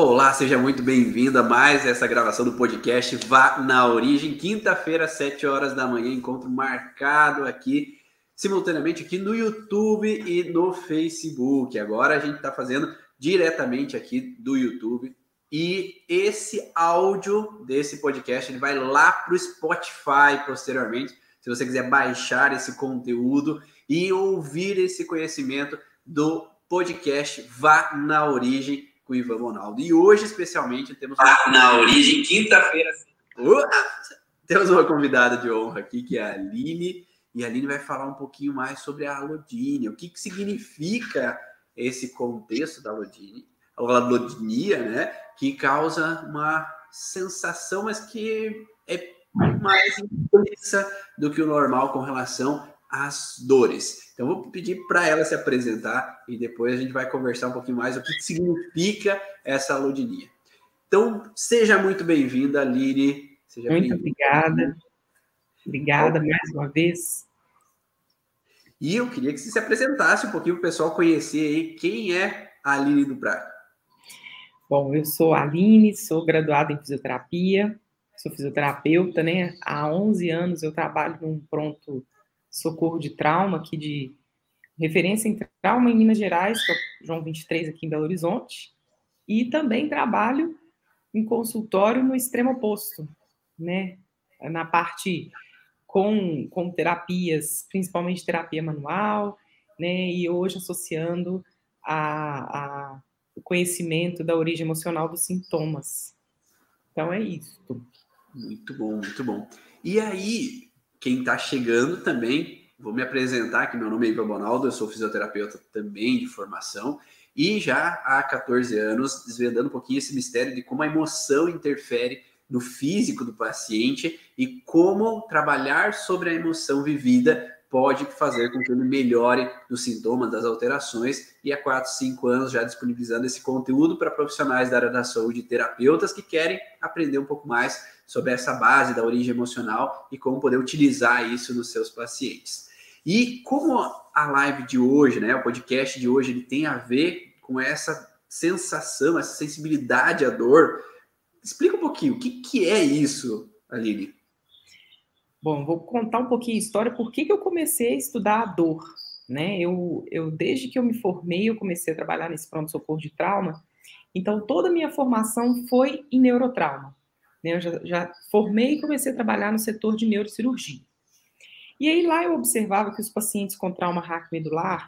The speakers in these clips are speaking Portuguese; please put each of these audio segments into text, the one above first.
Olá, seja muito bem-vindo a mais essa gravação do podcast Vá na Origem. Quinta-feira, 7 horas da manhã, encontro marcado aqui, simultaneamente aqui no YouTube e no Facebook. Agora a gente está fazendo diretamente aqui do YouTube. E esse áudio desse podcast ele vai lá para o Spotify posteriormente. Se você quiser baixar esse conteúdo e ouvir esse conhecimento do podcast Vá na Origem com o Ivan Ronaldo. E hoje, especialmente, temos. Ah, na origem, quinta-feira. temos uma convidada de honra aqui, que é a Aline. E a Aline vai falar um pouquinho mais sobre a alodínia, o que, que significa esse contexto da alodínia, a alodinia, né? Que causa uma sensação, mas que é mais intensa do que o normal com relação às dores. Então, vou pedir para ela se apresentar e depois a gente vai conversar um pouquinho mais o que significa essa alodinia. Então, seja muito bem-vinda, Liri. Seja muito obrigada. Obrigada mais uma vez. E eu queria que você se apresentasse um pouquinho para o pessoal conhecer aí quem é a Aline do Prado. Bom, eu sou a Aline, sou graduada em fisioterapia, sou fisioterapeuta, né? Há 11 anos eu trabalho num pronto socorro de trauma aqui de referência em trauma em Minas Gerais, que é o João 23 aqui em Belo Horizonte, e também trabalho em consultório no extremo oposto, né? Na parte com, com terapias, principalmente terapia manual, né? E hoje associando a, a, o conhecimento da origem emocional dos sintomas. Então é isso. Muito bom, muito bom. E aí, quem está chegando também, vou me apresentar, que meu nome é Ivan Bonaldo, eu sou fisioterapeuta também de formação, e já há 14 anos desvendando um pouquinho esse mistério de como a emoção interfere no físico do paciente e como trabalhar sobre a emoção vivida pode fazer com que ele melhore os sintomas das alterações e há 4, 5 anos já disponibilizando esse conteúdo para profissionais da área da saúde e terapeutas que querem aprender um pouco mais sobre essa base da origem emocional e como poder utilizar isso nos seus pacientes. E como a live de hoje, né, o podcast de hoje, ele tem a ver com essa sensação, essa sensibilidade à dor, explica um pouquinho, o que, que é isso, Aline? Bom, vou contar um pouquinho a história, por que, que eu comecei a estudar a dor, né? Eu, eu, desde que eu me formei, eu comecei a trabalhar nesse pronto-socorro de trauma, então toda a minha formação foi em neurotrauma. Né? Eu já, já formei e comecei a trabalhar no setor de neurocirurgia. E aí lá eu observava que os pacientes com trauma raquimedular,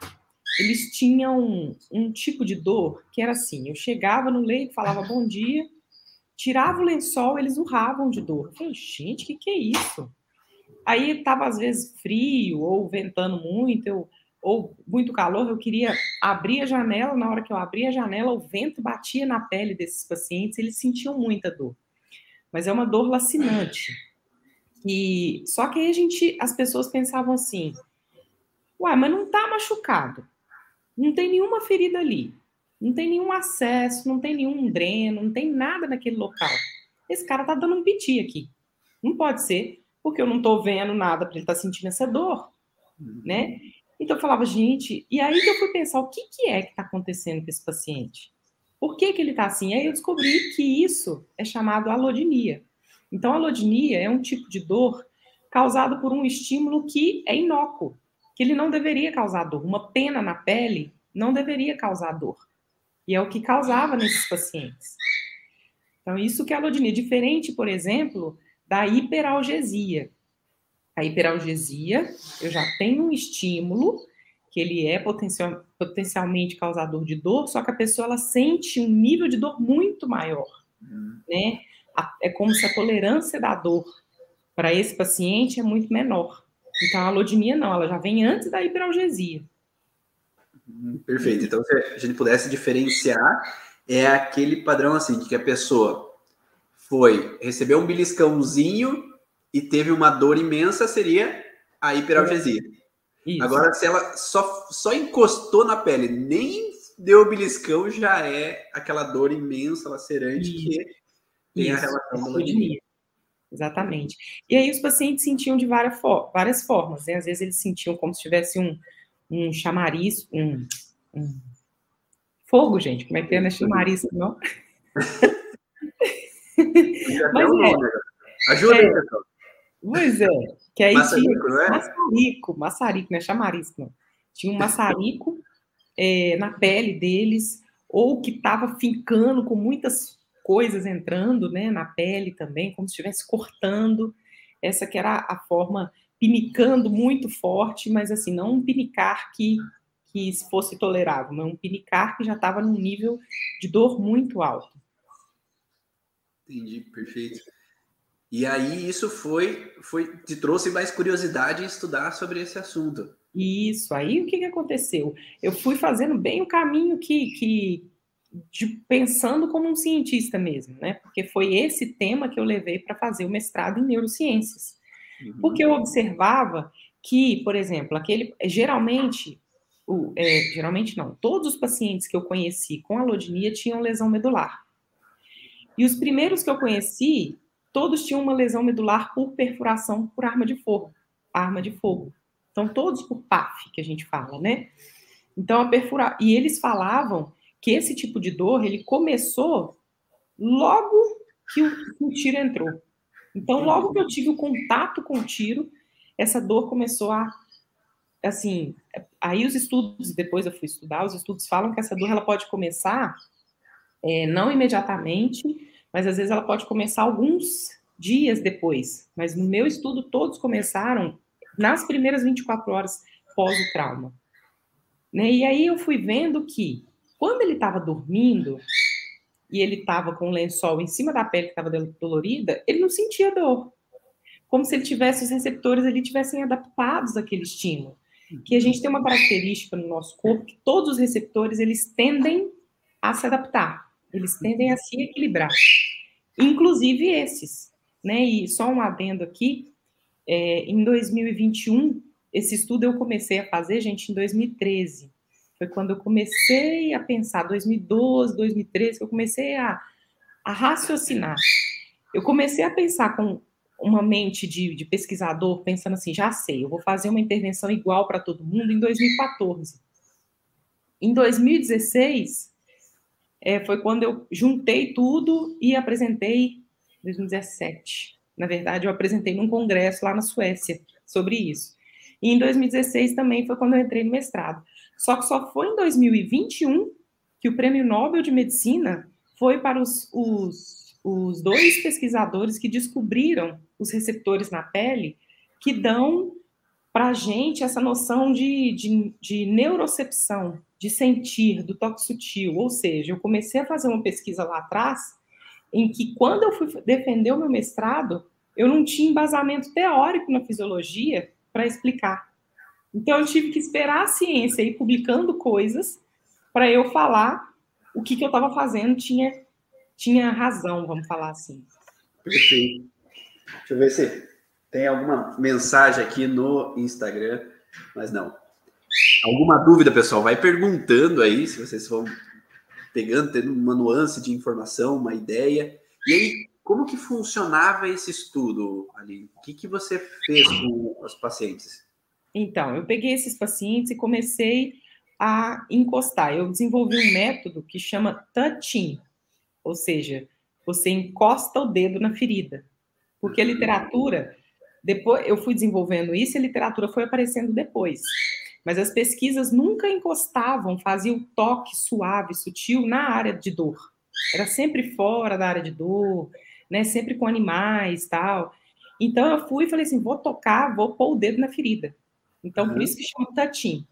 eles tinham um, um tipo de dor que era assim, eu chegava no leito, falava bom dia, tirava o lençol, eles urravam de dor. Eu falei, gente, o que, que é isso? Aí estava às vezes frio ou ventando muito, eu, ou muito calor, eu queria abrir a janela, na hora que eu abria a janela, o vento batia na pele desses pacientes, eles sentiam muita dor mas é uma dor lacinante. E só que aí a gente, as pessoas pensavam assim: "Ué, mas não tá machucado. Não tem nenhuma ferida ali. Não tem nenhum acesso, não tem nenhum dreno, não tem nada naquele local. Esse cara tá dando um piti aqui. Não pode ser, porque eu não tô vendo nada para ele estar tá sentindo essa dor, né? Então eu falava, gente, e aí que eu fui pensar o que, que é que está acontecendo com esse paciente? Por que, que ele está assim? Aí eu descobri que isso é chamado alodinia. Então, a alodinia é um tipo de dor causado por um estímulo que é inócuo, que ele não deveria causar dor. Uma pena na pele não deveria causar dor. E é o que causava nesses pacientes. Então, isso que é alodinia. Diferente, por exemplo, da hiperalgesia. A hiperalgesia, eu já tenho um estímulo que ele é potencial, potencialmente causador de dor, só que a pessoa ela sente um nível de dor muito maior, uhum. né? É como se a tolerância da dor para esse paciente é muito menor. Então a alodimia não, ela já vem antes da hiperalgesia. Uhum, perfeito. Então se a gente pudesse diferenciar é aquele padrão assim que a pessoa foi receber um beliscãozinho e teve uma dor imensa seria a hiperalgesia. Isso. Agora, se ela só, só encostou na pele, nem deu o beliscão, já é aquela dor imensa, lacerante, Isso. que tem Isso. a relação com a Exatamente. E aí os pacientes sentiam de várias, várias formas, né? Às vezes eles sentiam como se tivesse um, um chamariz, um, um fogo, gente, como é que é, né? Chamariz, não? Mas é. Ajuda é, aí, pessoal. Pois é. Que aí maçarico, tinha não é? maçarico, maçarico, não é chamarisco, não. Tinha um maçarico é, na pele deles, ou que estava fincando com muitas coisas entrando né, na pele também, como se estivesse cortando. Essa que era a forma pinicando muito forte, mas assim, não um pinicar que, que fosse tolerável, mas um pinicar que já estava num nível de dor muito alto. Entendi, perfeito. E aí isso foi, foi te trouxe mais curiosidade em estudar sobre esse assunto. Isso, aí o que, que aconteceu? Eu fui fazendo bem o caminho que, que de, pensando como um cientista mesmo, né? Porque foi esse tema que eu levei para fazer o mestrado em neurociências. Uhum. Porque eu observava que, por exemplo, aquele geralmente, o, é, geralmente não, todos os pacientes que eu conheci com alodinia tinham lesão medular. E os primeiros que eu conheci, todos tinham uma lesão medular por perfuração por arma de fogo, arma de fogo. Então todos por PAF que a gente fala, né? Então a perfurar e eles falavam que esse tipo de dor ele começou logo que o, que o tiro entrou. Então, logo que eu tive o contato com o tiro, essa dor começou a assim, aí os estudos, depois eu fui estudar, os estudos falam que essa dor ela pode começar é, não imediatamente, mas às vezes ela pode começar alguns dias depois. Mas no meu estudo, todos começaram nas primeiras 24 horas pós o trauma. Né? E aí eu fui vendo que quando ele estava dormindo e ele estava com o lençol em cima da pele que estava dolorida, ele não sentia dor. Como se ele tivesse os receptores ali tivessem adaptados àquele estímulo. Que a gente tem uma característica no nosso corpo que todos os receptores eles tendem a se adaptar, eles tendem a se equilibrar, inclusive esses, né? E só um adendo aqui, é, em 2021 esse estudo eu comecei a fazer, gente, em 2013. Foi quando eu comecei a pensar, 2012, 2013, que eu comecei a, a raciocinar. Eu comecei a pensar com uma mente de, de, pesquisador, pensando assim, já sei, eu vou fazer uma intervenção igual para todo mundo em 2014. Em 2016, é, foi quando eu juntei tudo e apresentei, 2017, na verdade, eu apresentei num congresso lá na Suécia sobre isso. E em 2016 também foi quando eu entrei no mestrado. Só que só foi em 2021 que o Prêmio Nobel de Medicina foi para os, os, os dois pesquisadores que descobriram os receptores na pele que dão para a gente essa noção de, de, de, neurocepção, de sentir, do toque sutil. Ou seja, eu comecei a fazer uma pesquisa lá atrás, em que quando eu fui defender o meu mestrado, eu não tinha embasamento teórico na fisiologia para explicar. Então, eu tive que esperar a ciência ir publicando coisas para eu falar o que, que eu estava fazendo tinha, tinha razão, vamos falar assim. Perfeito. Deixa eu ver se tem alguma mensagem aqui no Instagram, mas não. Alguma dúvida, pessoal? Vai perguntando aí, se vocês vão pegando, tendo uma nuance de informação, uma ideia. E aí, como que funcionava esse estudo ali? O que, que você fez com os pacientes? Então, eu peguei esses pacientes e comecei a encostar. Eu desenvolvi um método que chama touching, ou seja, você encosta o dedo na ferida. Porque a literatura, depois eu fui desenvolvendo isso e a literatura foi aparecendo depois. Mas as pesquisas nunca encostavam, faziam toque suave, sutil na área de dor. Era sempre fora da área de dor, né? Sempre com animais, tal. Então eu fui e falei assim, vou tocar, vou pôr o dedo na ferida. Então, uhum. por isso que chama tatim.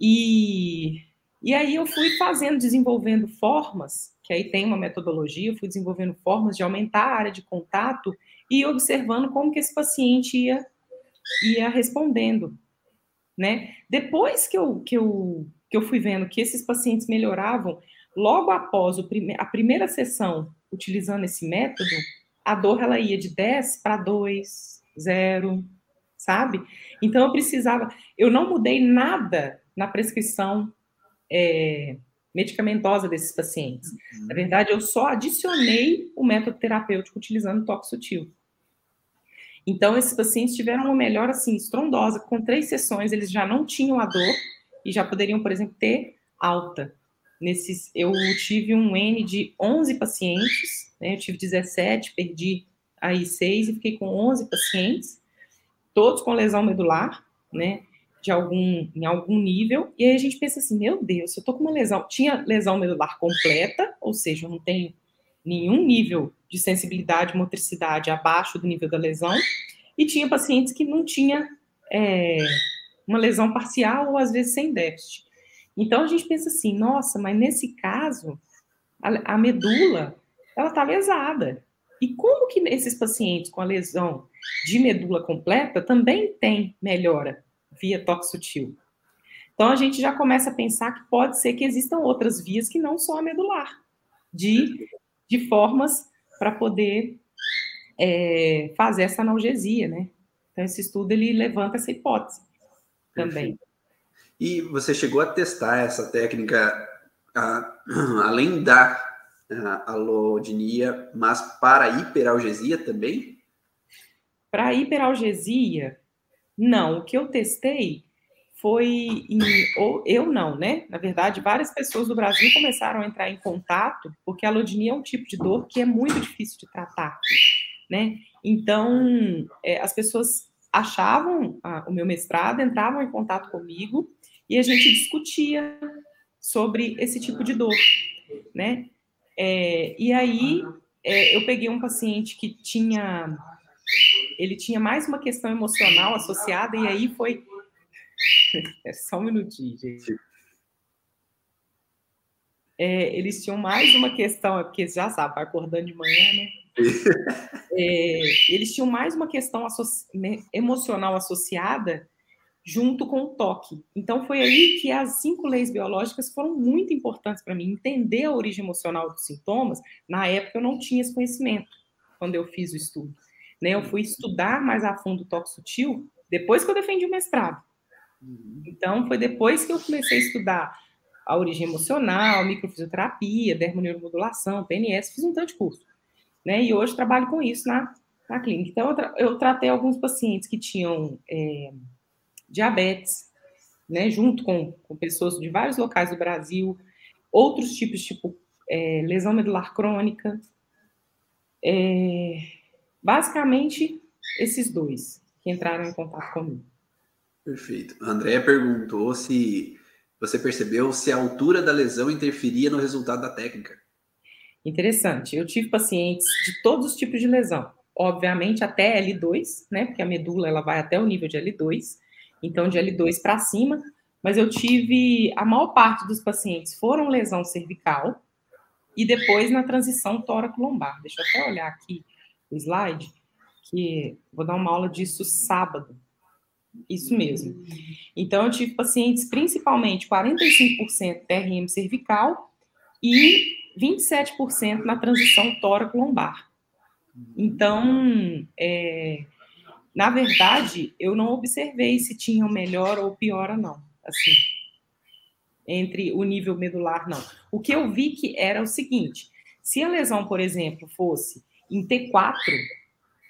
E, e aí eu fui fazendo, desenvolvendo formas, que aí tem uma metodologia, eu fui desenvolvendo formas de aumentar a área de contato e observando como que esse paciente ia, ia respondendo, né? Depois que eu, que, eu, que eu fui vendo que esses pacientes melhoravam, logo após prime a primeira sessão, utilizando esse método, a dor ela ia de 10 para 2, 0, sabe? Então eu precisava, eu não mudei nada na prescrição é, medicamentosa desses pacientes. Uhum. Na verdade, eu só adicionei o método terapêutico utilizando o toque sutil. Então, esses pacientes tiveram uma melhora, assim, estrondosa. Com três sessões, eles já não tinham a dor e já poderiam, por exemplo, ter alta. nesses, eu tive um N de 11 pacientes, né? Eu tive 17, perdi aí 6 e fiquei com 11 pacientes, todos com lesão medular, né? De algum, em algum nível, e aí a gente pensa assim, meu Deus, eu tô com uma lesão, tinha lesão medular completa, ou seja, eu não tenho nenhum nível de sensibilidade, motricidade abaixo do nível da lesão, e tinha pacientes que não tinha é, uma lesão parcial ou às vezes sem déficit. Então a gente pensa assim, nossa, mas nesse caso a, a medula ela está lesada. E como que esses pacientes com a lesão de medula completa também tem melhora via toque sutil? Então a gente já começa a pensar que pode ser que existam outras vias que não só a medular, de, de formas para poder é, fazer essa analgesia, né? Então esse estudo ele levanta essa hipótese também. E você chegou a testar essa técnica a, além da a, alodinia, mas para hiperalgesia também? Para hiperalgesia, não. O que eu testei foi em, ou eu não, né? Na verdade, várias pessoas do Brasil começaram a entrar em contato, porque a alodinia é um tipo de dor que é muito difícil de tratar, né? Então, é, as pessoas achavam a, o meu mestrado, entravam em contato comigo e a gente discutia sobre esse tipo de dor, né? É, e aí é, eu peguei um paciente que tinha, ele tinha mais uma questão emocional associada e aí foi, é só um minutinho, gente. É, eles tinham mais uma questão, é porque já sabe, vai acordando de manhã, né? É, eles tinham mais uma questão associ... emocional associada junto com o toque. Então foi aí que as cinco leis biológicas foram muito importantes para mim entender a origem emocional dos sintomas. Na época eu não tinha esse conhecimento quando eu fiz o estudo. Né? Eu fui estudar mais a fundo o toque sutil depois que eu defendi o mestrado. Então foi depois que eu comecei a estudar a origem emocional, microfisioterapia, dermoneuromodulação, PNS, fiz um tanto de curso. Né? E hoje trabalho com isso na, na clínica. Então eu, tra eu tratei alguns pacientes que tinham é, diabetes, né, junto com, com pessoas de vários locais do Brasil, outros tipos, tipo é, lesão medular crônica. É, basicamente, esses dois que entraram em contato comigo. Perfeito. A Andrea perguntou se você percebeu se a altura da lesão interferia no resultado da técnica. Interessante. Eu tive pacientes de todos os tipos de lesão. Obviamente até L2, né? Porque a medula ela vai até o nível de L2 então de L2 para cima, mas eu tive a maior parte dos pacientes foram lesão cervical e depois na transição tóraco-lombar. Deixa eu até olhar aqui o slide, que vou dar uma aula disso sábado. Isso mesmo. Então eu tive pacientes principalmente 45% TRM cervical e 27% na transição tóraco-lombar. Então, é, na verdade, eu não observei se tinham melhor ou pior ou não, assim, entre o nível medular, não. O que eu vi que era o seguinte, se a lesão, por exemplo, fosse em T4,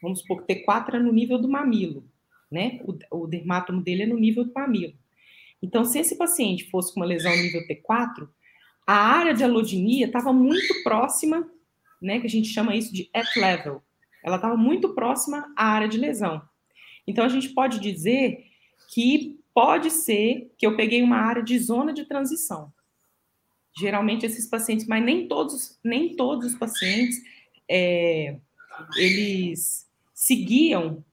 vamos supor que T4 é no nível do mamilo, né? O, o dermatomo dele é no nível do mamilo. Então, se esse paciente fosse com uma lesão nível T4, a área de alodinia estava muito próxima, né, que a gente chama isso de at level. Ela estava muito próxima à área de lesão. Então, a gente pode dizer que pode ser que eu peguei uma área de zona de transição. Geralmente, esses pacientes, mas nem todos, nem todos os pacientes, é, eles seguiam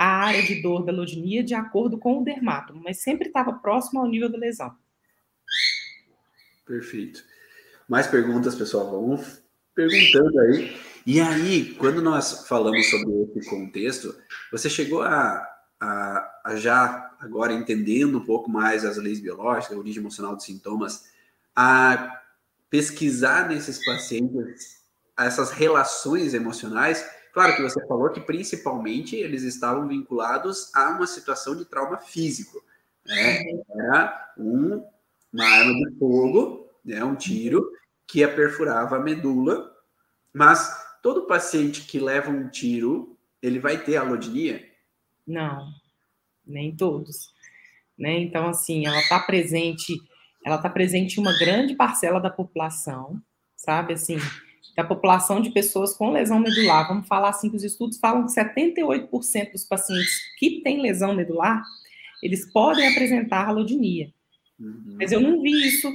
a área de dor da lodinia de acordo com o dermátomo, mas sempre estava próximo ao nível da lesão. Perfeito. Mais perguntas, pessoal? Vamos perguntando aí. E aí, quando nós falamos sobre esse contexto, você chegou a, a, a, já, agora entendendo um pouco mais as leis biológicas, a origem emocional dos sintomas, a pesquisar nesses pacientes essas relações emocionais. Claro que você falou que principalmente eles estavam vinculados a uma situação de trauma físico. Né? Era um, uma arma de fogo, né? um tiro, que perfurava a medula, mas todo paciente que leva um tiro, ele vai ter alodinia? Não, nem todos. Né? Então, assim, ela está presente ela está presente em uma grande parcela da população, sabe? Assim, da população de pessoas com lesão medular. Vamos falar assim que os estudos falam que 78% dos pacientes que têm lesão medular, eles podem apresentar alodinia. Uhum. Mas eu não vi isso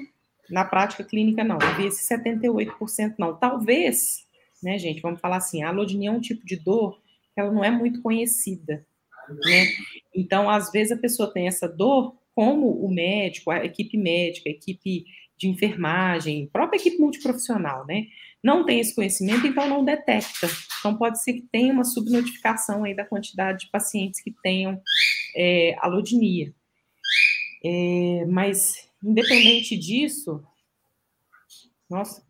na prática clínica, não. Eu vi esse 78% não. Talvez, né, gente, vamos falar assim, a alodinia é um tipo de dor que ela não é muito conhecida, né? Então, às vezes a pessoa tem essa dor, como o médico, a equipe médica, a equipe de enfermagem, própria equipe multiprofissional, né? Não tem esse conhecimento, então não detecta. Então pode ser que tenha uma subnotificação aí da quantidade de pacientes que tenham é, alodinia. É, mas, independente disso, nossa,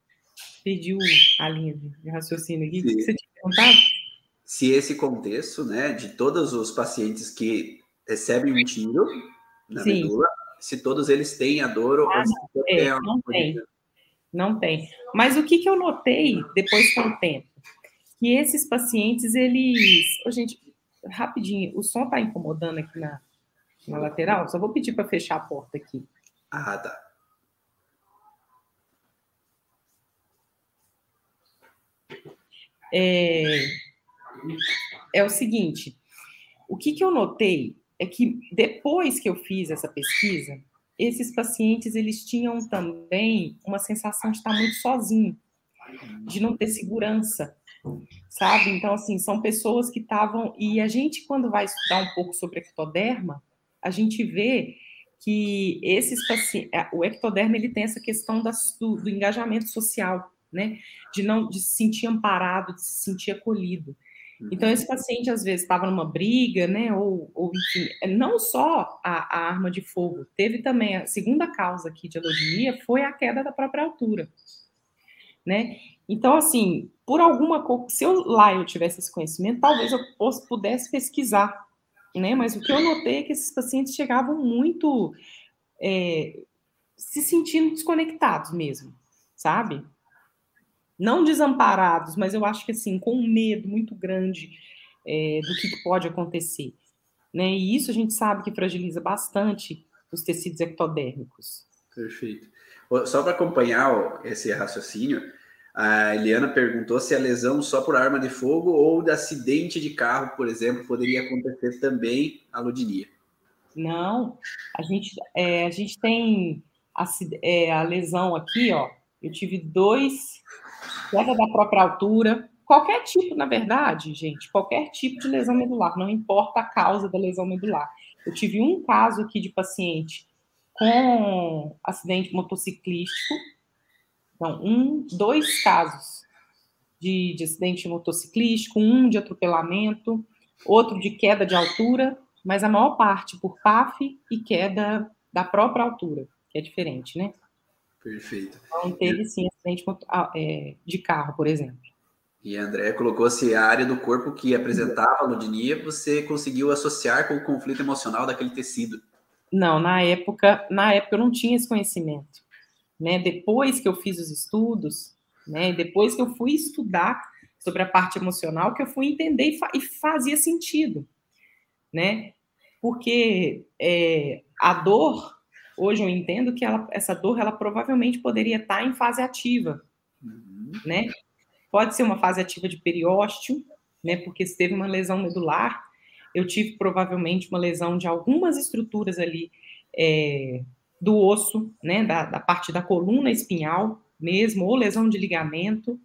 pediu a linha de raciocínio aqui. O que você tinha perguntado? Se esse contexto, né, de todos os pacientes que recebem um tiro na Sim. medula, se todos eles têm a dor ou ah, se é, não tem. Não tem. Mas o que, que eu notei depois com o tempo? Que esses pacientes, eles. Oh, gente, rapidinho, o som está incomodando aqui na, na lateral? Só vou pedir para fechar a porta aqui. Ah, tá. É, é o seguinte, o que, que eu notei é que depois que eu fiz essa pesquisa, esses pacientes eles tinham também uma sensação de estar muito sozinho, de não ter segurança, sabe? Então assim, são pessoas que estavam e a gente quando vai estudar um pouco sobre ectoderma, a gente vê que esses pacientes, é, o ectoderma ele tem essa questão do, do engajamento social, né? De não de se sentir amparado, de se sentir acolhido. Então, esse paciente, às vezes, estava numa briga, né? Ou, ou enfim, é, não só a, a, arma de fogo, teve também a segunda causa aqui de alodinia foi a queda da própria altura, né? Então, assim, por alguma coisa, se eu lá eu tivesse esse conhecimento, talvez eu pudesse pesquisar, né? Mas o que eu notei é que esses pacientes chegavam muito é, se sentindo desconectados mesmo, sabe? Não desamparados, mas eu acho que assim, com um medo muito grande é, do que pode acontecer. Né? E isso a gente sabe que fragiliza bastante os tecidos ectodérmicos. Perfeito. Só para acompanhar esse raciocínio, a Eliana perguntou se a lesão só por arma de fogo ou de acidente de carro, por exemplo, poderia acontecer também a lodinia. Não, a gente, é, a gente tem a, é, a lesão aqui, ó. Eu tive dois queda da própria altura, qualquer tipo, na verdade, gente, qualquer tipo de lesão medular, não importa a causa da lesão medular. Eu tive um caso aqui de paciente com acidente motociclístico, então, um, dois casos de, de acidente motociclístico, um de atropelamento, outro de queda de altura, mas a maior parte por PAF e queda da própria altura, que é diferente, né? Perfeito. Então, teve sim acidente ah, é, de carro, por exemplo. E a André colocou-se a área do corpo que apresentava a ludinia, você conseguiu associar com o conflito emocional daquele tecido? Não, na época, na época eu não tinha esse conhecimento. Né? Depois que eu fiz os estudos, né? depois que eu fui estudar sobre a parte emocional, que eu fui entender e, fa e fazia sentido, né? Porque é, a dor Hoje eu entendo que ela, essa dor, ela provavelmente poderia estar em fase ativa, uhum. né? Pode ser uma fase ativa de periósteo, né? Porque se teve uma lesão medular, eu tive provavelmente uma lesão de algumas estruturas ali é, do osso, né? Da, da parte da coluna espinhal mesmo, ou lesão de ligamento,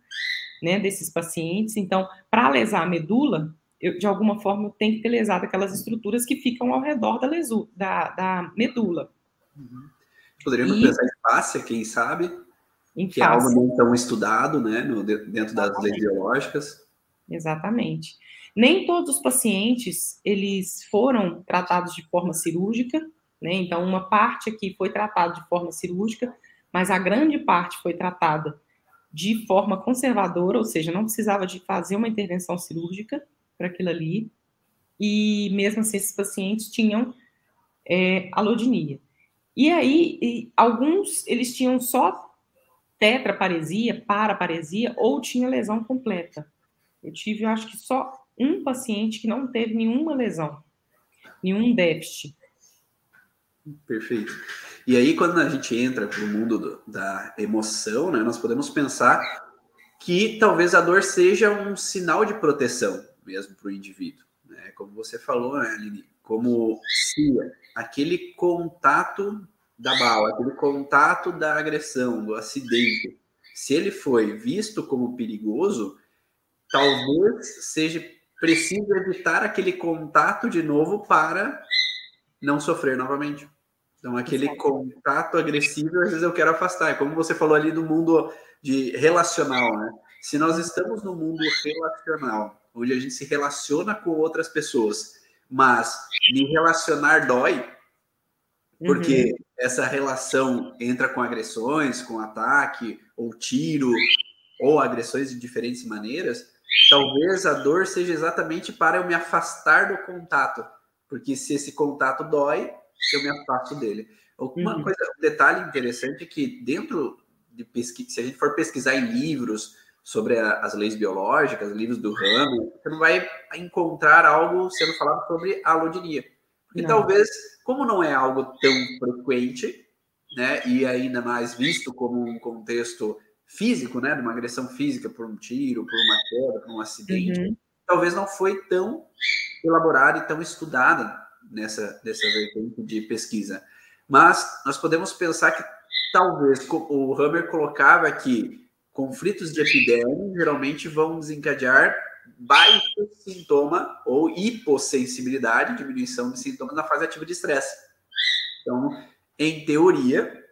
né? Desses pacientes. Então, para lesar a medula, eu, de alguma forma, eu tenho que ter lesado aquelas estruturas que ficam ao redor da, lesu, da, da medula. Uhum. Poderíamos e... pensar em fáscia, quem sabe? Em que é algo não tão estudado, né, no, dentro das leis biológicas. Exatamente. Nem todos os pacientes, eles foram tratados de forma cirúrgica, né, então uma parte aqui foi tratada de forma cirúrgica, mas a grande parte foi tratada de forma conservadora, ou seja, não precisava de fazer uma intervenção cirúrgica para aquilo ali, e mesmo assim esses pacientes tinham é, alodinia. E aí, e alguns, eles tinham só tetraparesia, paraparesia, ou tinha lesão completa. Eu tive, eu acho que só um paciente que não teve nenhuma lesão, nenhum déficit. Perfeito. E aí, quando a gente entra para o mundo do, da emoção, né, nós podemos pensar que talvez a dor seja um sinal de proteção mesmo para o indivíduo. Né? Como você falou, né, Aline? Como se aquele contato da bala, aquele contato da agressão, do acidente, se ele foi visto como perigoso, talvez seja preciso evitar aquele contato de novo para não sofrer novamente. Então, aquele contato agressivo, às vezes eu quero afastar. É como você falou ali do mundo de relacional, né? Se nós estamos no mundo relacional, onde a gente se relaciona com outras pessoas, mas me relacionar dói, porque uhum. essa relação entra com agressões, com ataque, ou tiro, ou agressões de diferentes maneiras, talvez a dor seja exatamente para eu me afastar do contato, porque se esse contato dói, eu me afasto dele. Uma uhum. coisa, um detalhe interessante é que dentro de pesquisa, se a gente for pesquisar em livros sobre a, as leis biológicas, livros do ramo, você não vai encontrar algo sendo falado sobre a alodinia. E talvez, como não é algo tão frequente, né, e ainda mais visto como um contexto físico, né, de uma agressão física por um tiro, por uma queda, por um acidente, uhum. talvez não foi tão elaborada e tão estudada nessa, nessa vertente de pesquisa. Mas nós podemos pensar que talvez o Hammer colocava que conflitos de epiderme geralmente vão desencadear baixo sintoma ou hipossensibilidade, diminuição de sintomas na fase ativa de estresse. Então, em teoria,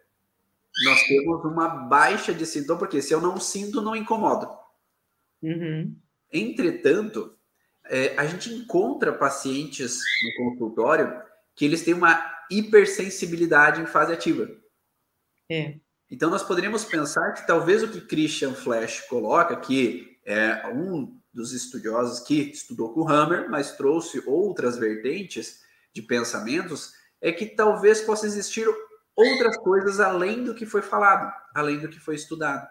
nós temos uma baixa de sintoma, porque se eu não sinto, não incomodo. Uhum. Entretanto, é, a gente encontra pacientes no consultório que eles têm uma hipersensibilidade em fase ativa. É. Então, nós poderíamos pensar que talvez o que Christian Flash coloca, que é um dos estudiosos que estudou com Hammer, mas trouxe outras vertentes de pensamentos, é que talvez possa existir outras coisas além do que foi falado, além do que foi estudado.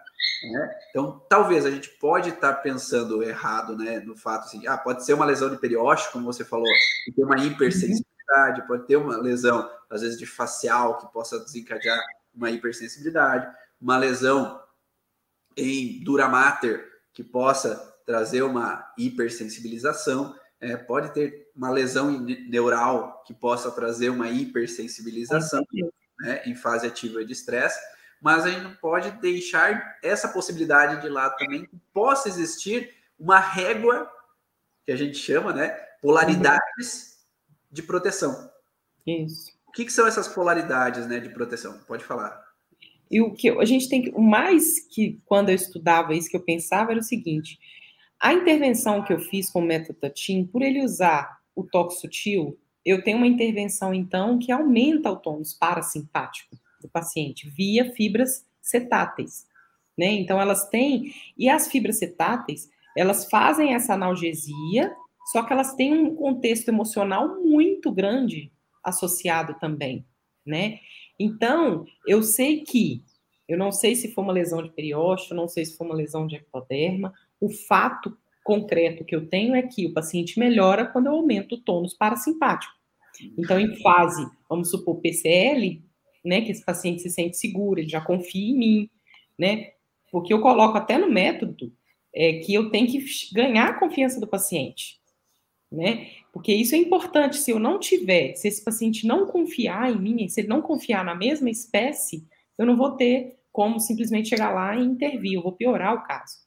Né? Então, talvez a gente pode estar pensando errado, né, no fato assim, ah, pode ser uma lesão de periósteo, como você falou, que tem uma hipersensibilidade, pode ter uma lesão, às vezes, de facial, que possa desencadear uma hipersensibilidade, uma lesão em dura mater, que possa trazer uma hipersensibilização, é, pode ter uma lesão neural que possa trazer uma hipersensibilização né, em fase ativa de estresse, mas a gente não pode deixar essa possibilidade de lado também, que possa existir uma régua, que a gente chama, né, polaridades de proteção. Isso. O que, que são essas polaridades né, de proteção? Pode falar. E o que a gente tem que. O mais que, quando eu estudava isso, que eu pensava era o seguinte: a intervenção que eu fiz com o método Tatim, por ele usar o toque sutil, eu tenho uma intervenção, então, que aumenta o tônus parasimpático do paciente via fibras cetáteis, né? Então elas têm e as fibras cetáteis elas fazem essa analgesia, só que elas têm um contexto emocional muito grande associado também, né? Então eu sei que eu não sei se foi uma lesão de periósteo, não sei se foi uma lesão de ectoderma. O fato concreto que eu tenho é que o paciente melhora quando eu aumento o tônus parasimpático. Então, em fase, vamos supor, PCL, né, que esse paciente se sente seguro, ele já confia em mim, né? Porque eu coloco até no método é, que eu tenho que ganhar a confiança do paciente, né? Porque isso é importante. Se eu não tiver, se esse paciente não confiar em mim, se ele não confiar na mesma espécie, eu não vou ter como simplesmente chegar lá e intervir, eu vou piorar o caso.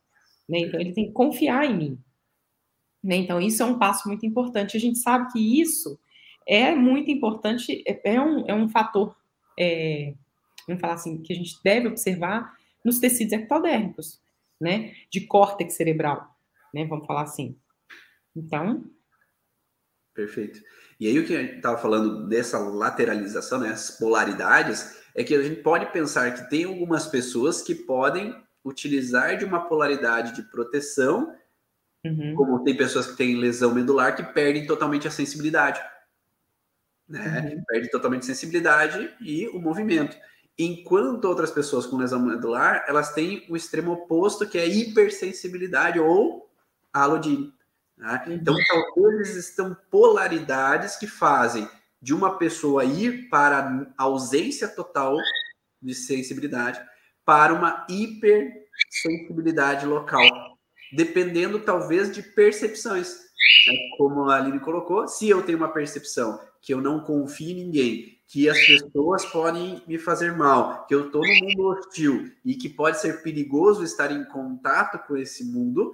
Né? Então, ele tem que confiar em mim. Né? Então, isso é um passo muito importante. A gente sabe que isso é muito importante, é, é um, é um fator é, vamos falar assim, que a gente deve observar nos tecidos ectodérmicos, né? De córtex cerebral, né? Vamos falar assim. Então. Perfeito. E aí o que a gente estava falando dessa lateralização, né? As polaridades, é que a gente pode pensar que tem algumas pessoas que podem utilizar de uma polaridade de proteção, uhum. como tem pessoas que têm lesão medular que perdem totalmente a sensibilidade né? Uhum. Perde totalmente sensibilidade e o movimento. Enquanto outras pessoas com lesão medular, elas têm o extremo oposto, que é hipersensibilidade ou alodine. Né? Uhum. Então, talvez existam polaridades que fazem de uma pessoa ir para ausência total de sensibilidade para uma hipersensibilidade local, dependendo talvez de percepções. Né? Como a Aline colocou, se eu tenho uma percepção que eu não confio em ninguém, que as pessoas podem me fazer mal, que eu estou no mundo hostil e que pode ser perigoso estar em contato com esse mundo,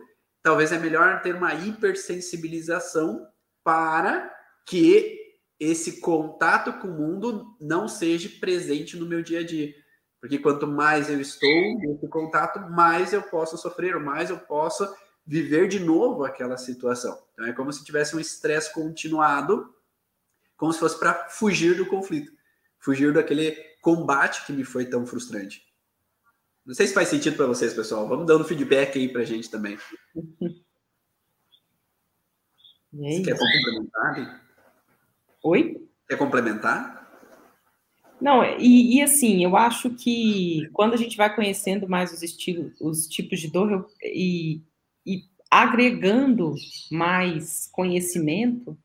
talvez é melhor ter uma hipersensibilização para que esse contato com o mundo não seja presente no meu dia a dia. Porque quanto mais eu estou nesse contato, mais eu posso sofrer, mais eu posso viver de novo aquela situação. Então é como se tivesse um estresse continuado, como se fosse para fugir do conflito, fugir daquele combate que me foi tão frustrante. Não sei se faz sentido para vocês, pessoal. Vamos dando feedback aí para a gente também. Você quer complementar? Oi? Quer complementar? Não, e, e, assim, eu acho que quando a gente vai conhecendo mais os estilos, os tipos de dor eu, e, e agregando mais conhecimento,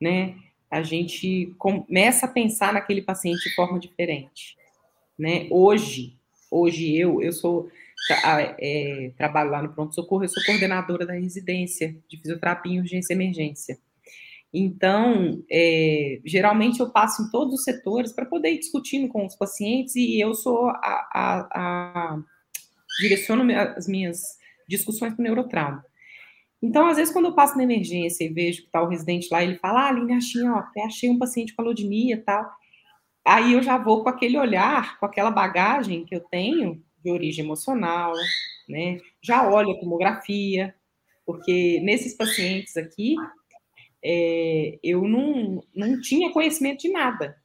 né, a gente começa a pensar naquele paciente de forma diferente, né? Hoje, hoje eu, eu sou é, trabalho lá no pronto socorro, eu sou coordenadora da residência de fisioterapia em urgência e emergência. Então, é, geralmente eu passo em todos os setores para poder ir discutindo com os pacientes e eu sou a, a, a direciono as minhas discussões para o neurotrauma. Então, às vezes, quando eu passo na emergência e vejo que está o residente lá, ele fala, ah, Aline, achei, ó, achei um paciente com alodinia e tal. Aí eu já vou com aquele olhar, com aquela bagagem que eu tenho de origem emocional, né? Já olho a tomografia, porque nesses pacientes aqui, é, eu não, não tinha conhecimento de nada.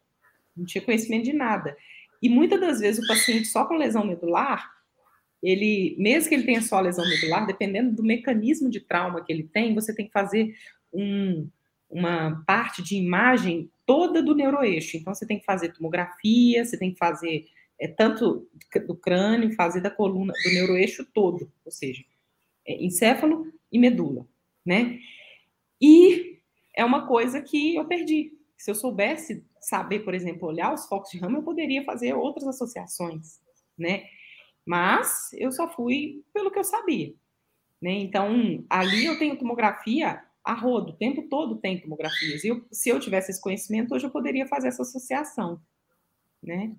Não tinha conhecimento de nada. E muitas das vezes o paciente só com lesão medular, ele, mesmo que ele tenha só lesão medular, dependendo do mecanismo de trauma que ele tem, você tem que fazer um, uma parte de imagem toda do neuroeixo. Então, você tem que fazer tomografia, você tem que fazer é, tanto do crânio, fazer da coluna, do neuroeixo todo, ou seja, é, encéfalo e medula, né? E é uma coisa que eu perdi. Se eu soubesse saber, por exemplo, olhar os focos de rama, eu poderia fazer outras associações, né? Mas eu só fui pelo que eu sabia, né? Então, ali eu tenho tomografia a rodo, o tempo todo tem tomografias. E se eu tivesse esse conhecimento, hoje eu poderia fazer essa associação, né?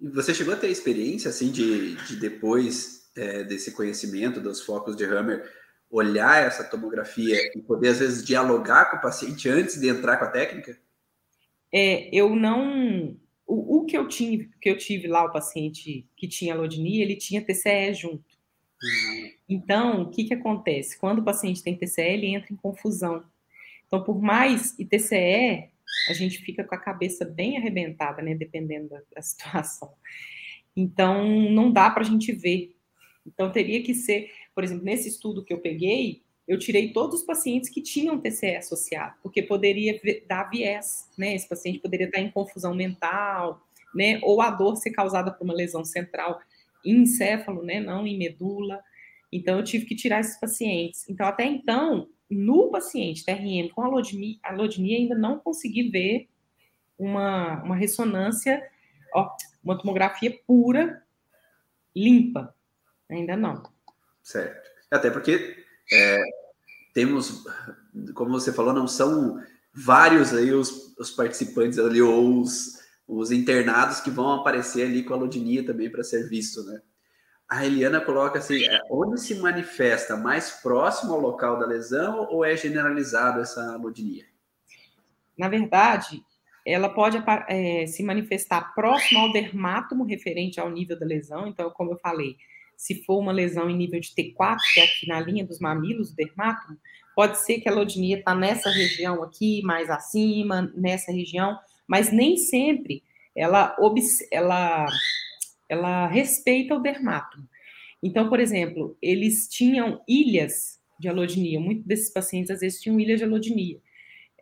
Você chegou a ter experiência, assim, de, de depois é, desse conhecimento dos focos de Hammer, olhar essa tomografia e poder, às vezes, dialogar com o paciente antes de entrar com a técnica? É, eu não. O, o que eu tive, que eu tive lá, o paciente que tinha alodinia, ele tinha TCE junto. Então, o que, que acontece? Quando o paciente tem TCE, ele entra em confusão. Então, por mais TCE, a gente fica com a cabeça bem arrebentada, né? Dependendo da, da situação. Então, não dá para a gente ver. Então, teria que ser por exemplo, nesse estudo que eu peguei, eu tirei todos os pacientes que tinham TCE associado, porque poderia dar viés, né? Esse paciente poderia estar em confusão mental, né? Ou a dor ser causada por uma lesão central em encéfalo, né? Não em medula. Então, eu tive que tirar esses pacientes. Então, até então, no paciente TRM com alodinia, alodinia ainda não consegui ver uma, uma ressonância, ó, uma tomografia pura, limpa. Ainda não. Certo. Até porque é, temos, como você falou, não são vários aí os, os participantes ali, ou os, os internados que vão aparecer ali com a lodinia também para ser visto, né? A Eliana coloca assim: onde se manifesta mais próximo ao local da lesão ou é generalizado essa lodinia? Na verdade, ela pode é, se manifestar próximo ao dermátomo referente ao nível da lesão. Então, como eu falei, se for uma lesão em nível de T4, que é aqui na linha dos mamilos, o dermátomo, pode ser que a lodinia está nessa região aqui, mais acima, nessa região, mas nem sempre ela, ela, ela respeita o dermátomo. Então, por exemplo, eles tinham ilhas de alodinia, muitos desses pacientes às vezes tinham ilhas de alodinia.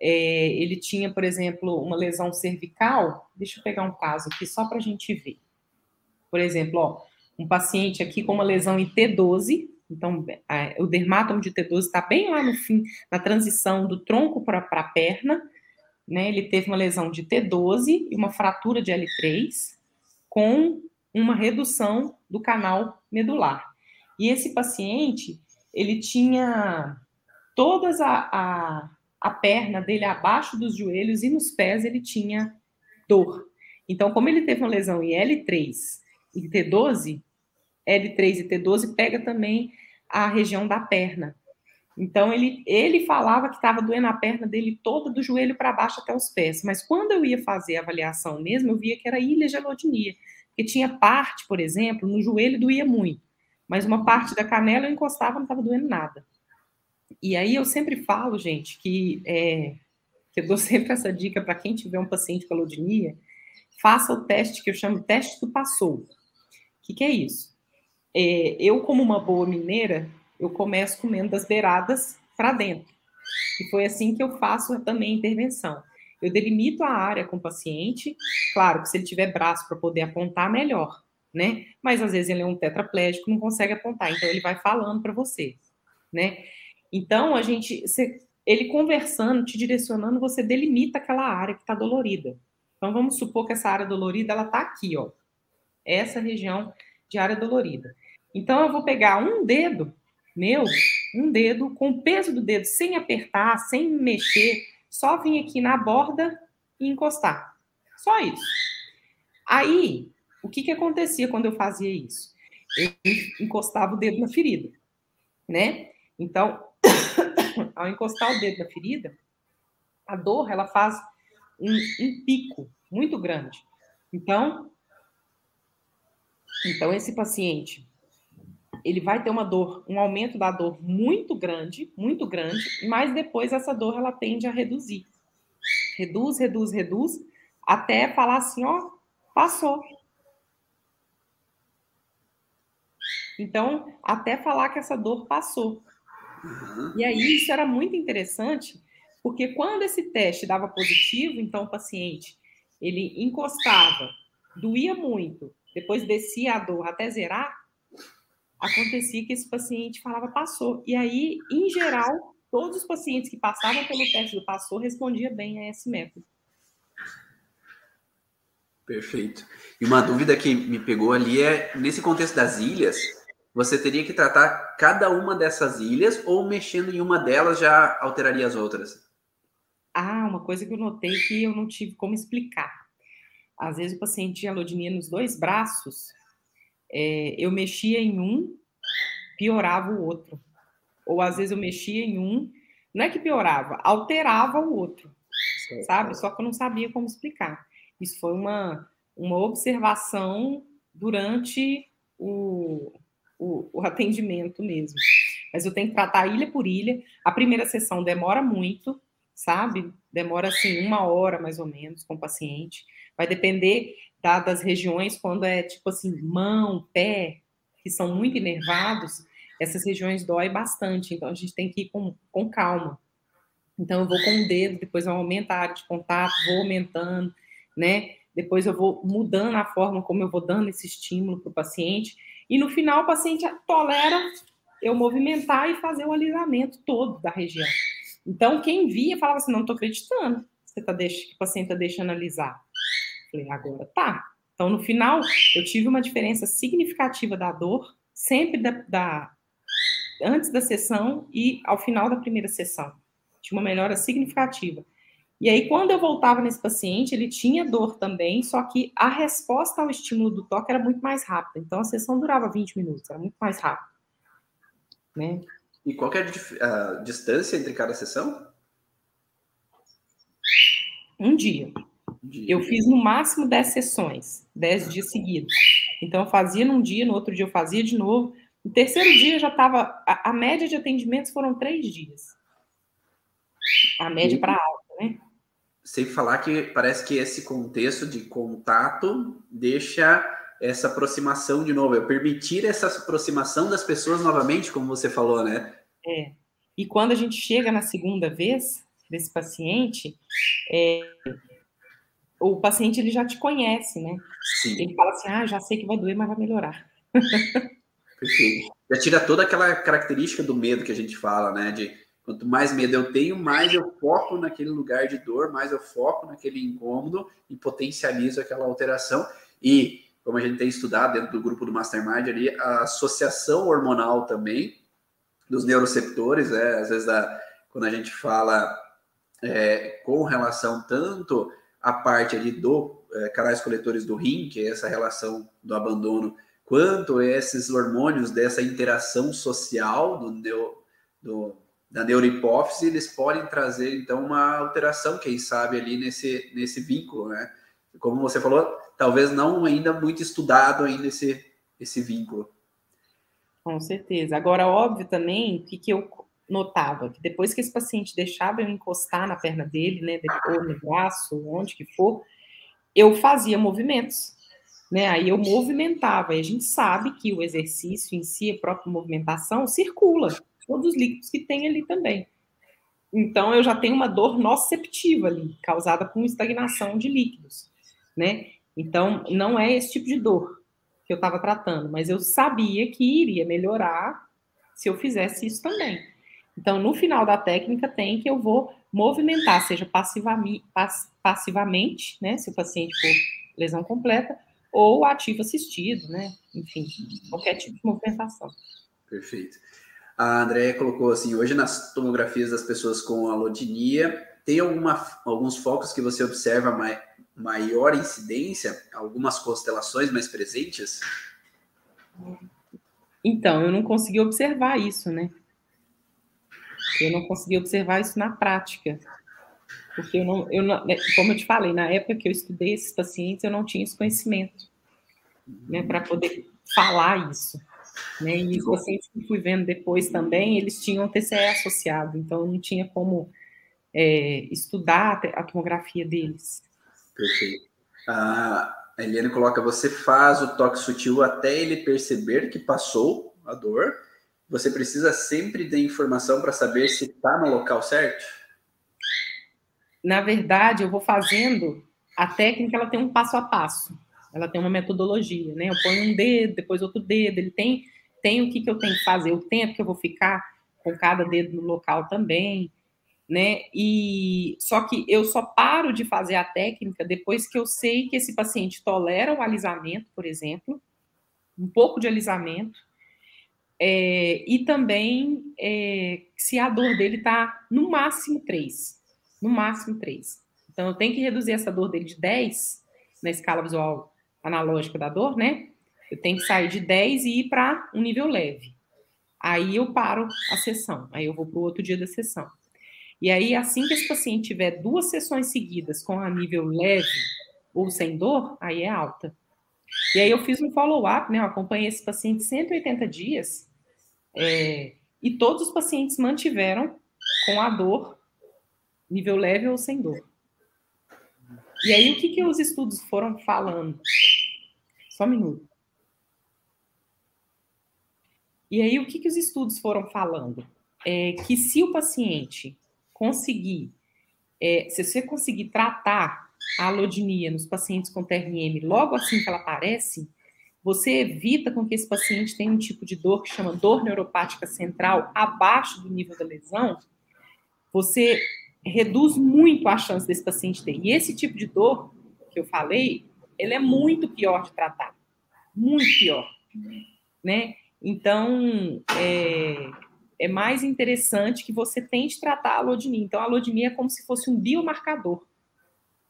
É, ele tinha, por exemplo, uma lesão cervical, deixa eu pegar um caso aqui só para a gente ver. Por exemplo, ó, um paciente aqui com uma lesão em T12, então a, o dermátomo de T12 está bem lá no fim, na transição do tronco para a perna, né? Ele teve uma lesão de T12 e uma fratura de L3 com uma redução do canal medular. E esse paciente, ele tinha todas a, a, a perna dele abaixo dos joelhos e nos pés ele tinha dor. Então, como ele teve uma lesão em L3 e T12, L3 e T12 pega também a região da perna. Então, ele, ele falava que estava doendo a perna dele toda, do joelho para baixo até os pés. Mas quando eu ia fazer a avaliação mesmo, eu via que era ilegelotinia. Que tinha parte, por exemplo, no joelho doía muito. Mas uma parte da canela eu encostava, não estava doendo nada. E aí eu sempre falo, gente, que, é, que eu dou sempre essa dica para quem tiver um paciente com alodinia, faça o teste que eu chamo teste do passou. O que, que é isso? É, eu, como uma boa mineira, eu começo comendo das beiradas para dentro. E foi assim que eu faço também a intervenção. Eu delimito a área com o paciente, claro que se ele tiver braço para poder apontar, melhor, né? Mas às vezes ele é um tetraplégico, não consegue apontar, então ele vai falando para você, né? Então a gente, ele conversando, te direcionando, você delimita aquela área que está dolorida. Então vamos supor que essa área dolorida ela está aqui, ó, essa região de área dolorida. Então eu vou pegar um dedo meu, um dedo, com o peso do dedo, sem apertar, sem mexer, só vir aqui na borda e encostar. Só isso. Aí, o que, que acontecia quando eu fazia isso? Eu encostava o dedo na ferida, né? Então, ao encostar o dedo na ferida, a dor, ela faz um, um pico muito grande. Então, então esse paciente ele vai ter uma dor, um aumento da dor muito grande, muito grande, mas depois essa dor ela tende a reduzir. Reduz, reduz, reduz, até falar assim, ó, passou. Então, até falar que essa dor passou. E aí isso era muito interessante, porque quando esse teste dava positivo, então o paciente ele encostava, doía muito, depois descia a dor até zerar, acontecia que esse paciente falava passou. E aí, em geral, todos os pacientes que passavam pelo teste do passou respondiam bem a esse método. Perfeito. E uma dúvida que me pegou ali é, nesse contexto das ilhas, você teria que tratar cada uma dessas ilhas ou mexendo em uma delas já alteraria as outras? Ah, uma coisa que eu notei que eu não tive como explicar. Às vezes o paciente tinha alodinia nos dois braços, é, eu mexia em um, piorava o outro. Ou às vezes eu mexia em um, não é que piorava, alterava o outro, sabe? Só que eu não sabia como explicar. Isso foi uma, uma observação durante o, o, o atendimento mesmo. Mas eu tenho que tratar ilha por ilha. A primeira sessão demora muito, sabe? Demora assim uma hora mais ou menos com o paciente. Vai depender tá? das regiões, quando é tipo assim, mão, pé, que são muito inervados, essas regiões dói bastante, então a gente tem que ir com, com calma. Então eu vou com o dedo, depois eu aumento a área de contato, vou aumentando, né? Depois eu vou mudando a forma como eu vou dando esse estímulo para o paciente. E no final o paciente tolera eu movimentar e fazer o alisamento todo da região. Então, quem via falava assim: não estou acreditando, você tá deixando, que o paciente está deixando alisar. Falei, agora tá. Então, no final, eu tive uma diferença significativa da dor, sempre da, da antes da sessão e ao final da primeira sessão. Tinha uma melhora significativa. E aí, quando eu voltava nesse paciente, ele tinha dor também, só que a resposta ao estímulo do toque era muito mais rápida. Então, a sessão durava 20 minutos, era muito mais rápido. Né? E qual é a distância entre cada sessão? Um dia. Eu fiz no máximo 10 sessões, 10 dias seguidos. Então, eu fazia num dia, no outro dia eu fazia de novo. No terceiro dia já estava. A, a, média de atendimentos foram três dias. A média para alta, né? Sem falar que parece que esse contexto de contato deixa essa aproximação de novo, é permitir essa aproximação das pessoas novamente, como você falou, né? É. E quando a gente chega na segunda vez desse paciente, é, o paciente ele já te conhece, né? Sim. Ele fala assim, ah, já sei que vai doer, mas vai melhorar. Perfeito. Já tira toda aquela característica do medo que a gente fala, né? De Quanto mais medo eu tenho, mais eu foco naquele lugar de dor, mais eu foco naquele incômodo e potencializo aquela alteração. E, como a gente tem estudado dentro do grupo do Mastermind ali, a associação hormonal também dos neuroceptores, é, às vezes a, quando a gente fala é, com relação tanto à parte ali do é, canais coletores do rim, que é essa relação do abandono, quanto esses hormônios dessa interação social do, do, da neurohipófise, eles podem trazer, então, uma alteração, quem sabe, ali nesse, nesse vínculo, né? Como você falou, talvez não ainda muito estudado ainda esse, esse vínculo. Com certeza. Agora, óbvio também, que, que eu notava que depois que esse paciente deixava eu encostar na perna dele, né, depois no braço, onde que for, eu fazia movimentos, né? Aí eu movimentava. E a gente sabe que o exercício em si, a própria movimentação, circula todos os líquidos que tem ali também. Então eu já tenho uma dor nociceptiva ali, causada por estagnação de líquidos, né? Então não é esse tipo de dor que eu estava tratando, mas eu sabia que iria melhorar se eu fizesse isso também. Então, no final da técnica, tem que eu vou movimentar, seja passivamente, passivamente né, se o paciente for lesão completa, ou ativo assistido, né? Enfim, qualquer tipo de movimentação. Perfeito. A Andrea colocou assim: hoje nas tomografias das pessoas com alodinia, tem alguma, alguns focos que você observa mai, maior incidência, algumas constelações mais presentes? Então, eu não consegui observar isso, né? Eu não consegui observar isso na prática. Porque eu não, eu não, né, como eu te falei, na época que eu estudei esses pacientes, eu não tinha esse conhecimento, né, para poder falar isso. Né? E os pacientes que fui vendo depois também, eles tinham TCE associado, então não tinha como é, estudar a tomografia deles. Perfeito. A Eliane coloca: você faz o toque sutil até ele perceber que passou a dor. Você precisa sempre de informação para saber se está no local certo? Na verdade, eu vou fazendo a técnica, ela tem um passo a passo. Ela tem uma metodologia, né? Eu ponho um dedo, depois outro dedo. Ele tem, tem o que, que eu tenho que fazer, o tempo que eu vou ficar com cada dedo no local também né? E só que eu só paro de fazer a técnica depois que eu sei que esse paciente tolera o alisamento, por exemplo, um pouco de alisamento, é, e também é, se a dor dele está no máximo 3. No máximo 3. Então, eu tenho que reduzir essa dor dele de 10 na escala visual analógica da dor, né? Eu tenho que sair de 10 e ir para um nível leve. Aí eu paro a sessão. Aí eu vou para o outro dia da sessão. E aí, assim que esse paciente tiver duas sessões seguidas com a nível leve ou sem dor, aí é alta. E aí eu fiz um follow-up, né? Eu acompanhei esse paciente 180 dias, é, e todos os pacientes mantiveram com a dor, nível leve ou sem dor. E aí, o que, que os estudos foram falando? Só um minuto. E aí, o que, que os estudos foram falando? É que se o paciente conseguir, é, se você conseguir tratar a alodinia nos pacientes com TRM logo assim que ela aparece, você evita com que esse paciente tenha um tipo de dor que chama dor neuropática central abaixo do nível da lesão, você reduz muito a chance desse paciente ter. E esse tipo de dor que eu falei, ele é muito pior de tratar, muito pior, né? Então, é, é mais interessante que você tente tratar a alodemia. Então, a alodemia é como se fosse um biomarcador.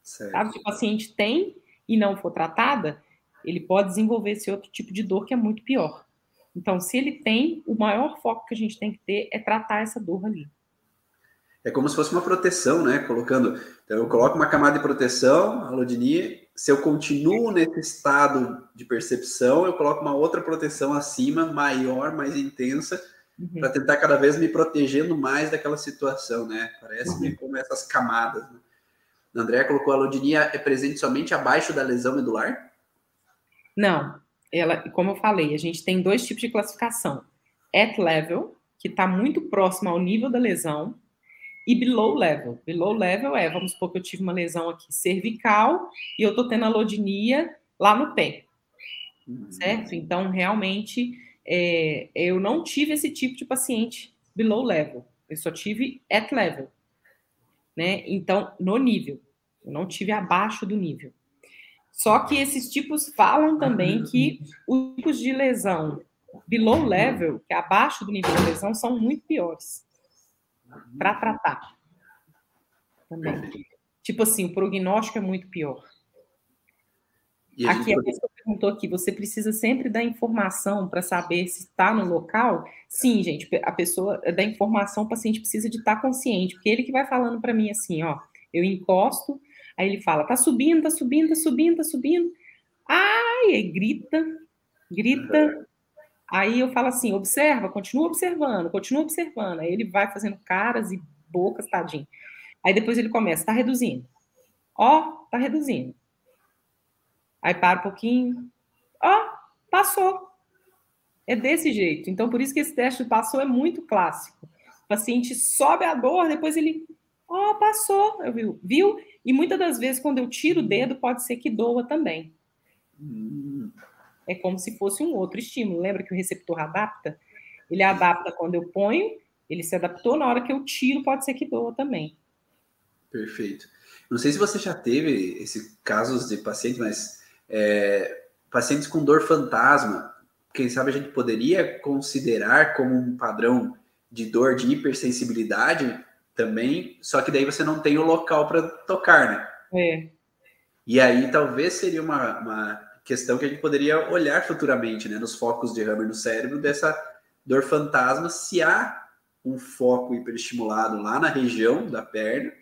Certo. Sabe? Se o paciente tem e não for tratada, ele pode desenvolver esse outro tipo de dor que é muito pior. Então, se ele tem, o maior foco que a gente tem que ter é tratar essa dor ali. É como se fosse uma proteção, né? Colocando, então eu coloco uma camada de proteção, alodinia, se eu continuo nesse estado de percepção, eu coloco uma outra proteção acima, maior, mais intensa, uhum. para tentar cada vez me protegendo mais daquela situação, né? Parece-me uhum. como essas camadas. Né? André colocou a alodinia é presente somente abaixo da lesão medular? Não, ela, como eu falei, a gente tem dois tipos de classificação: at level, que está muito próximo ao nível da lesão, e below level. Below level é, vamos supor que eu tive uma lesão aqui cervical e eu estou tendo alodinia lá no pé, uhum. certo? Então, realmente, é, eu não tive esse tipo de paciente below level. Eu só tive at level, né? Então, no nível. Eu não tive abaixo do nível. Só que esses tipos falam também que os tipos de lesão below level, que é abaixo do nível de lesão, são muito piores para tratar. Também. Tipo assim, o prognóstico é muito pior. A aqui a pessoa perguntou aqui, você precisa sempre dar informação para saber se está no local? Sim, gente, a pessoa da informação, o paciente precisa de estar tá consciente, porque ele que vai falando para mim assim, ó, eu encosto, aí ele fala, tá subindo, tá subindo, tá subindo, tá subindo. Ai, aí grita, grita. Aí eu falo assim, observa, continua observando, continua observando. Aí ele vai fazendo caras e bocas, tadinho. Aí depois ele começa, tá reduzindo. Ó, tá reduzindo Aí para um pouquinho. Ó, passou. É desse jeito. Então, por isso que esse teste passou é muito clássico. O paciente sobe a dor, depois ele. Ó, oh, passou. Eu viu? Viu? E muitas das vezes, quando eu tiro o dedo, pode ser que doa também. É como se fosse um outro estímulo. Lembra que o receptor adapta? Ele adapta quando eu ponho, ele se adaptou, na hora que eu tiro, pode ser que doa também. Perfeito. Não sei se você já teve esse casos de paciente, mas é, pacientes com dor fantasma, quem sabe a gente poderia considerar como um padrão de dor de hipersensibilidade também, só que daí você não tem o local para tocar, né? É. E aí talvez seria uma, uma questão que a gente poderia olhar futuramente, né, nos focos de Hammer no cérebro dessa dor fantasma, se há um foco hiperestimulado lá na região da perna,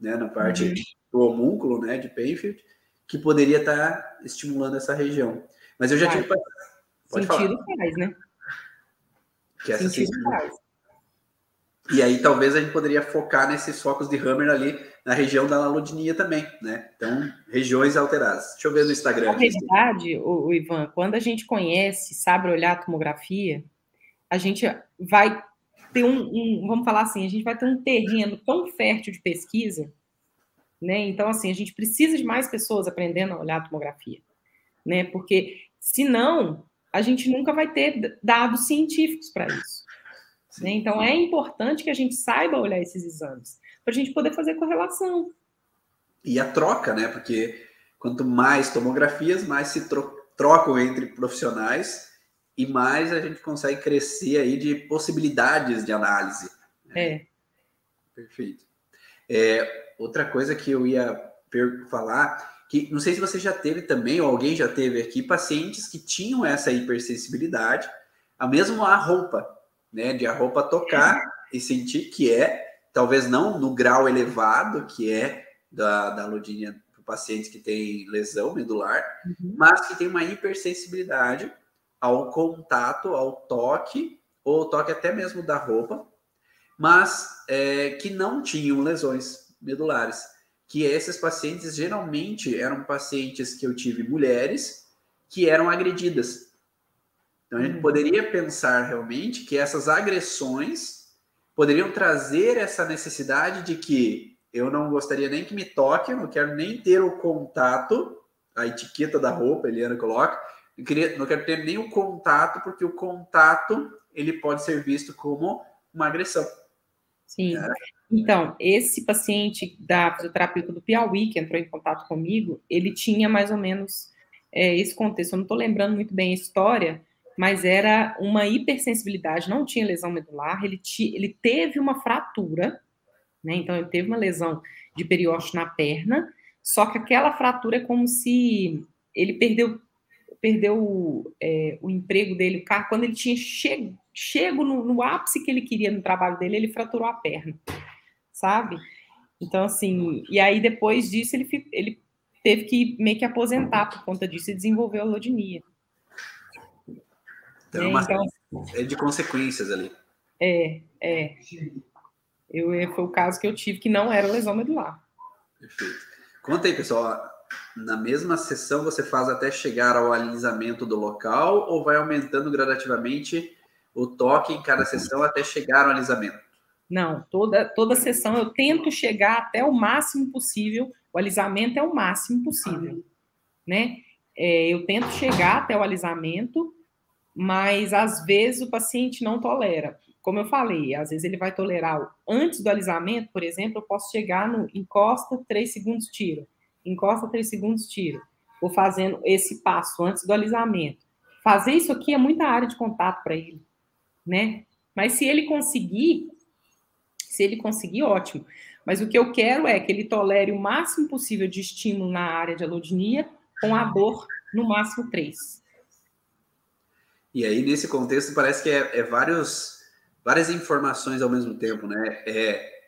né, na parte uhum. do homúnculo, né, de Penfield, que poderia estar tá estimulando essa região. Mas eu já tive. Pode Sentido falar. faz, né? Que essa Sentido faz. E aí talvez a gente poderia focar nesses focos de Hammer ali na região da lalodinia também, né? Então, regiões alteradas. Deixa eu ver no Instagram. Na verdade, o, o Ivan, quando a gente conhece, sabe olhar a tomografia, a gente vai ter um, um, vamos falar assim, a gente vai ter um terreno tão fértil de pesquisa né? Então, assim, a gente precisa de mais pessoas aprendendo a olhar a tomografia, né? Porque, senão, a gente nunca vai ter dados científicos para isso. Né? Então, é importante que a gente saiba olhar esses exames, para a gente poder fazer correlação. E a troca, né? Porque quanto mais tomografias, mais se tro trocam entre profissionais e mais a gente consegue crescer aí de possibilidades de análise. Né? É. Perfeito. É, outra coisa que eu ia falar, que não sei se você já teve também, ou alguém já teve aqui, pacientes que tinham essa hipersensibilidade, a mesmo a roupa, né? De a roupa tocar e sentir que é, talvez não no grau elevado, que é da, da aludinha para pacientes que têm lesão medular, uhum. mas que tem uma hipersensibilidade ao contato, ao toque, ou toque até mesmo da roupa, mas é, que não tinham lesões medulares. Que esses pacientes geralmente eram pacientes que eu tive mulheres que eram agredidas. Então a gente hum. poderia pensar realmente que essas agressões poderiam trazer essa necessidade de que eu não gostaria nem que me toque, eu não quero nem ter o contato, a etiqueta da roupa, Eliana coloca, eu queria, não quero ter nem o contato, porque o contato ele pode ser visto como uma agressão. Sim. É. Então, esse paciente da fisioterapia do Piauí, que entrou em contato comigo, ele tinha mais ou menos é, esse contexto. Eu não estou lembrando muito bem a história, mas era uma hipersensibilidade, não tinha lesão medular, ele, ele teve uma fratura, né? Então, ele teve uma lesão de periósteo na perna, só que aquela fratura é como se ele perdeu perdeu é, o emprego dele, o carro, quando ele tinha chego, chego no, no, ápice que ele queria no trabalho dele, ele fraturou a perna, sabe? Então, assim, e aí depois disso ele, ele teve que meio que aposentar por conta disso e desenvolveu a lodinia. Então, é, uma então, é de consequências ali. É, é. Eu, foi o caso que eu tive que não era lesão medular. Perfeito. Conta aí, pessoal, na mesma sessão você faz até chegar ao alisamento do local ou vai aumentando gradativamente o toque em cada sessão até chegar ao alisamento? Não, toda, toda sessão eu tento chegar até o máximo possível, o alisamento é o máximo possível, né? É, eu tento chegar até o alisamento, mas às vezes o paciente não tolera. como eu falei, às vezes ele vai tolerar antes do alisamento, por exemplo, eu posso chegar no encosta, três segundos, tira. Encosta, três segundos, tira. Vou fazendo esse passo antes do alisamento. Fazer isso aqui é muita área de contato para ele, né? Mas se ele conseguir, se ele conseguir, ótimo. Mas o que eu quero é que ele tolere o máximo possível de estímulo na área de alodinia com a dor no máximo 3. E aí, nesse contexto, parece que é, é vários, várias informações ao mesmo tempo, né? É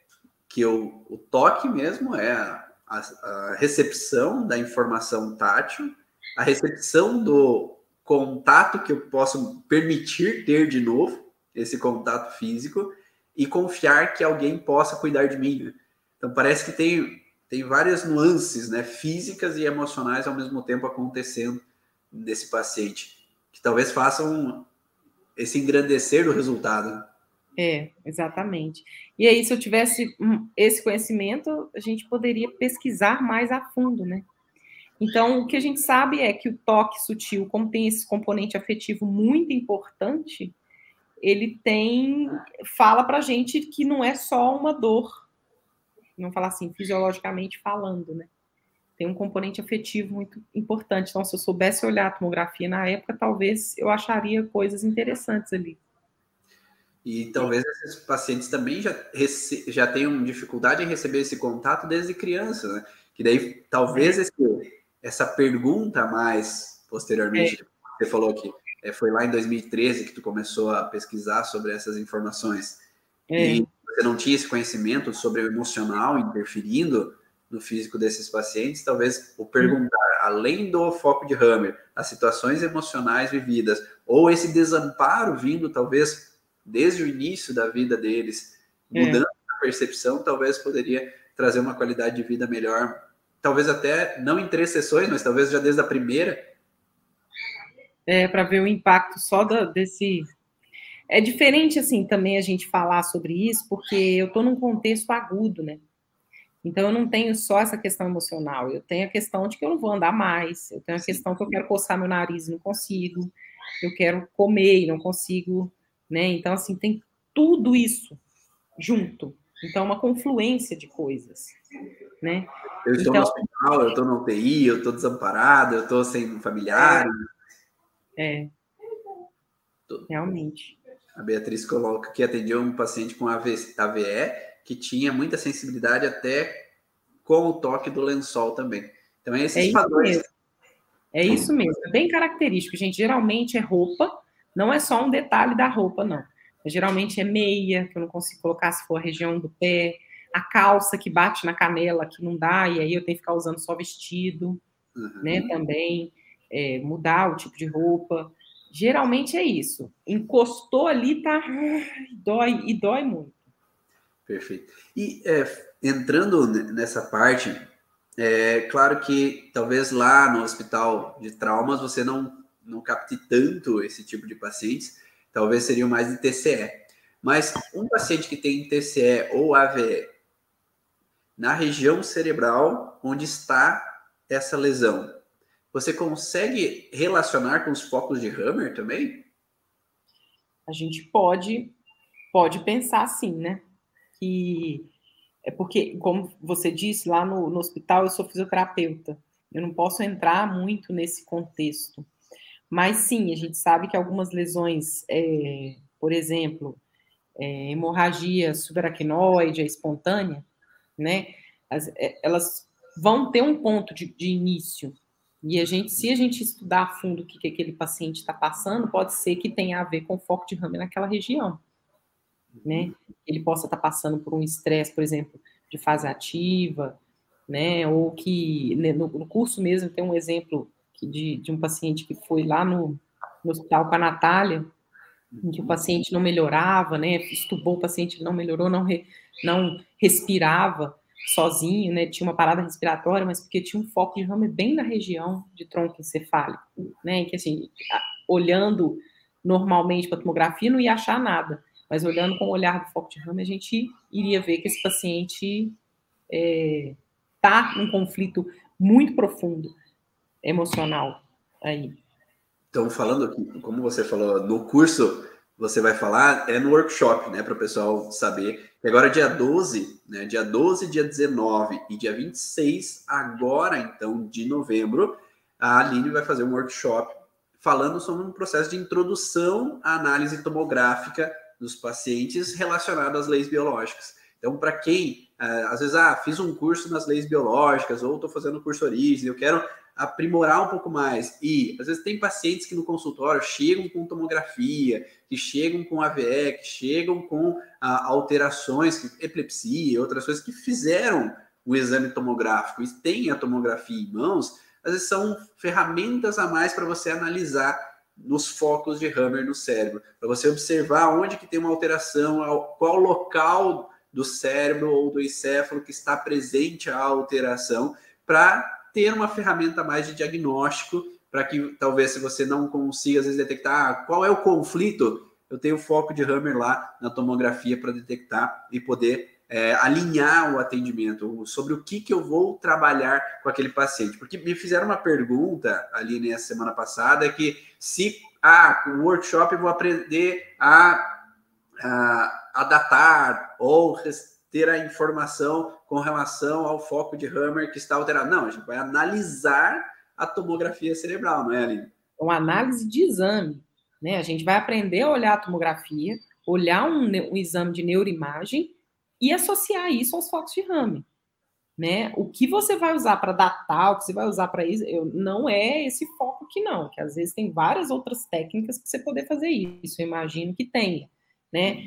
que o, o toque mesmo é a, a, a recepção da informação tátil, a recepção do contato que eu posso permitir ter de novo, esse contato físico, e confiar que alguém possa cuidar de mim. Então parece que tem, tem várias nuances né, físicas e emocionais ao mesmo tempo acontecendo nesse paciente, que talvez façam esse engrandecer do resultado. É, exatamente. E aí, se eu tivesse esse conhecimento, a gente poderia pesquisar mais a fundo, né? Então, o que a gente sabe é que o toque sutil, como tem esse componente afetivo muito importante, ele tem fala para gente que não é só uma dor, não falar assim fisiologicamente falando, né? Tem um componente afetivo muito importante. Então, se eu soubesse olhar a tomografia na época, talvez eu acharia coisas interessantes ali. E talvez esses pacientes também já, já tenham dificuldade em receber esse contato desde criança, né? Que daí talvez é. esse, essa pergunta mais posteriormente, é. você falou aqui, é, foi lá em 2013 que tu começou a pesquisar sobre essas informações. É. E você não tinha esse conhecimento sobre o emocional interferindo no físico desses pacientes, talvez o perguntar, além do foco de Hammer, as situações emocionais vividas, ou esse desamparo vindo, talvez, desde o início da vida deles, é. mudando é. a percepção, talvez poderia trazer uma qualidade de vida melhor. Talvez até não em três sessões, mas talvez já desde a primeira, é, para ver o impacto só da, desse. É diferente, assim, também a gente falar sobre isso, porque eu estou num contexto agudo, né? Então, eu não tenho só essa questão emocional, eu tenho a questão de que eu não vou andar mais, eu tenho a questão que eu quero coçar meu nariz e não consigo, eu quero comer e não consigo, né? Então, assim, tem tudo isso junto. Então, uma confluência de coisas, né? Eu estou então, no hospital, eu estou no UTI, eu estou desamparado, eu estou sem familiares. É. Realmente. A Beatriz coloca que atendeu um paciente com AVE que tinha muita sensibilidade até com o toque do lençol também. Então, é esses é padrões. Mesmo. É isso mesmo, é bem característico, gente. Geralmente é roupa, não é só um detalhe da roupa, não. Geralmente é meia, que eu não consigo colocar se for a região do pé, a calça que bate na canela, que não dá, e aí eu tenho que ficar usando só vestido, uhum. né, também é, mudar o tipo de roupa. Geralmente é isso. Encostou ali, tá. Dói, e dói muito. Perfeito. E é, entrando nessa parte, é claro que talvez lá no hospital de traumas você não, não capte tanto esse tipo de pacientes, talvez seriam mais de TCE. Mas um paciente que tem TCE ou AVE na região cerebral onde está essa lesão, você consegue relacionar com os focos de Hammer também? A gente pode, pode pensar assim, né? Que é porque, como você disse, lá no, no hospital eu sou fisioterapeuta. Eu não posso entrar muito nesse contexto. Mas sim, a gente sabe que algumas lesões, é, por exemplo, é, hemorragia subaracnoide, espontânea, né? As, é, elas vão ter um ponto de, de início, e a gente, se a gente estudar a fundo o que, que aquele paciente está passando, pode ser que tenha a ver com foco de Ramer naquela região. Né? Ele possa estar tá passando por um estresse, por exemplo, de fase ativa, né? Ou que né, no, no curso mesmo tem um exemplo de, de um paciente que foi lá no, no hospital com a Natália, em que o paciente não melhorava, né? Estubou o paciente, não melhorou, não, re, não respirava sozinho, né? Tinha uma parada respiratória, mas porque tinha um foco de ramo bem na região de tronco encefálico, né? Que assim, olhando normalmente para a tomografia não ia achar nada, mas olhando com o olhar do foco de ramo a gente iria ver que esse paciente está é, num conflito muito profundo emocional aí. Então, falando aqui, como você falou, no curso você vai falar é no workshop, né, para o pessoal saber. E agora, dia 12, né, dia 12, dia 19 e dia 26, agora então de novembro, a Aline vai fazer um workshop falando sobre um processo de introdução à análise tomográfica dos pacientes relacionado às leis biológicas. Então, para quem, uh, às vezes, ah, fiz um curso nas leis biológicas ou estou fazendo curso origem, eu quero aprimorar um pouco mais. E, às vezes, tem pacientes que no consultório chegam com tomografia, que chegam com AVE, que chegam com ah, alterações, epilepsia, outras coisas, que fizeram o exame tomográfico e têm a tomografia em mãos, às vezes são ferramentas a mais para você analisar nos focos de Hammer no cérebro, para você observar onde que tem uma alteração, qual local do cérebro ou do encéfalo que está presente a alteração, para ter uma ferramenta mais de diagnóstico, para que talvez se você não consiga às vezes detectar ah, qual é o conflito, eu tenho foco de Hammer lá na tomografia para detectar e poder é, alinhar o atendimento, sobre o que, que eu vou trabalhar com aquele paciente. Porque me fizeram uma pergunta ali nessa semana passada que se ah, o workshop eu vou aprender a, a, a datar ou ter a informação com relação ao foco de Hammer que está alterado. Não, a gente vai analisar a tomografia cerebral, não é, Aline? Uma análise de exame. Né? A gente vai aprender a olhar a tomografia, olhar um, um exame de neuroimagem e associar isso aos focos de rame. Né? O que você vai usar para datar, o que você vai usar para isso, eu, não é esse foco que não, que às vezes tem várias outras técnicas para você poder fazer isso, eu imagino que tenha, né?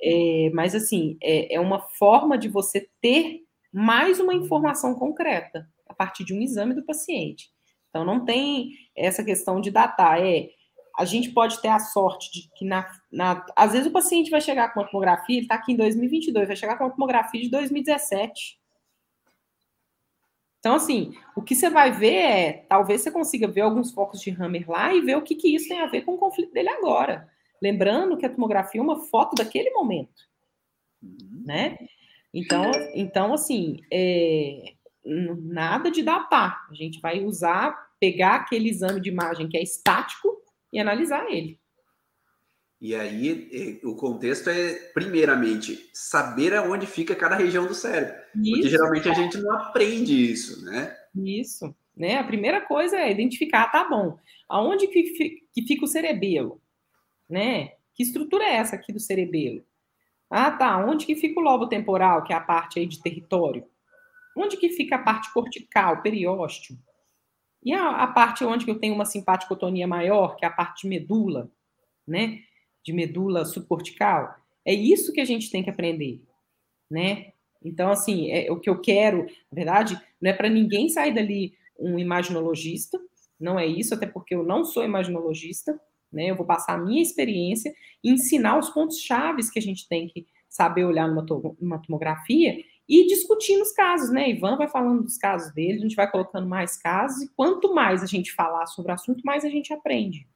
É, mas assim, é, é uma forma de você ter mais uma informação concreta a partir de um exame do paciente. Então não tem essa questão de datar, é a gente pode ter a sorte de que, na, na, às vezes, o paciente vai chegar com uma tomografia, ele está aqui em 2022, vai chegar com uma tomografia de 2017. Então, assim, o que você vai ver é, talvez você consiga ver alguns focos de Hammer lá e ver o que, que isso tem a ver com o conflito dele agora. Lembrando que a tomografia é uma foto daquele momento, uhum. né? Então, então assim, é, nada de datar. A gente vai usar, pegar aquele exame de imagem que é estático e analisar ele. E aí, o contexto é, primeiramente, saber aonde fica cada região do cérebro. Isso. Porque geralmente a gente não aprende isso, né? Isso. Né? A primeira coisa é identificar, tá bom, aonde que, que fica o cerebelo? Né? Que estrutura é essa aqui do cerebelo? Ah, tá, onde que fica o lobo temporal, que é a parte aí de território? Onde que fica a parte cortical, periósteo? E a, a, parte onde eu tenho uma simpaticotonia maior, que é a parte de medula, né? De medula subcortical. É isso que a gente tem que aprender, né? Então, assim, é, o que eu quero, na verdade, não é para ninguém sair dali um imaginologista, não é isso, até porque eu não sou imaginologista, né? Eu vou passar a minha experiência e ensinar os pontos chaves que a gente tem que saber olhar numa, numa tomografia e discutindo os casos, né? Ivan vai falando dos casos dele, a gente vai colocando mais casos, e quanto mais a gente falar sobre o assunto, mais a gente aprende.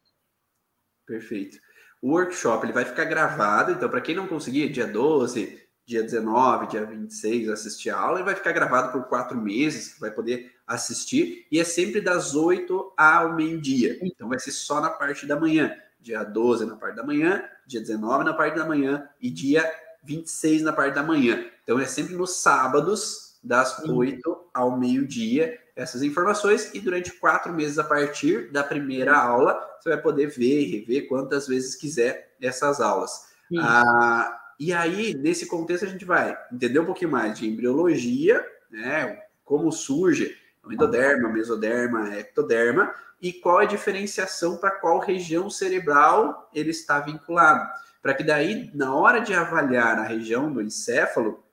Perfeito. O workshop ele vai ficar gravado, então, para quem não conseguir, dia 12, dia 19, dia 26, assistir a aula, ele vai ficar gravado por quatro meses, vai poder assistir, e é sempre das 8 ao meio-dia. Então, vai ser só na parte da manhã. Dia 12 na parte da manhã, dia 19 na parte da manhã e dia 26 na parte da manhã. Então é sempre nos sábados, das Sim. 8 ao meio-dia, essas informações, e durante quatro meses a partir da primeira aula, você vai poder ver e rever quantas vezes quiser essas aulas. Ah, e aí, nesse contexto, a gente vai entender um pouquinho mais de embriologia, né? Como surge o endoderma, mesoderma, ectoderma, e qual é a diferenciação para qual região cerebral ele está vinculado para que daí, na hora de avaliar a região do encéfalo,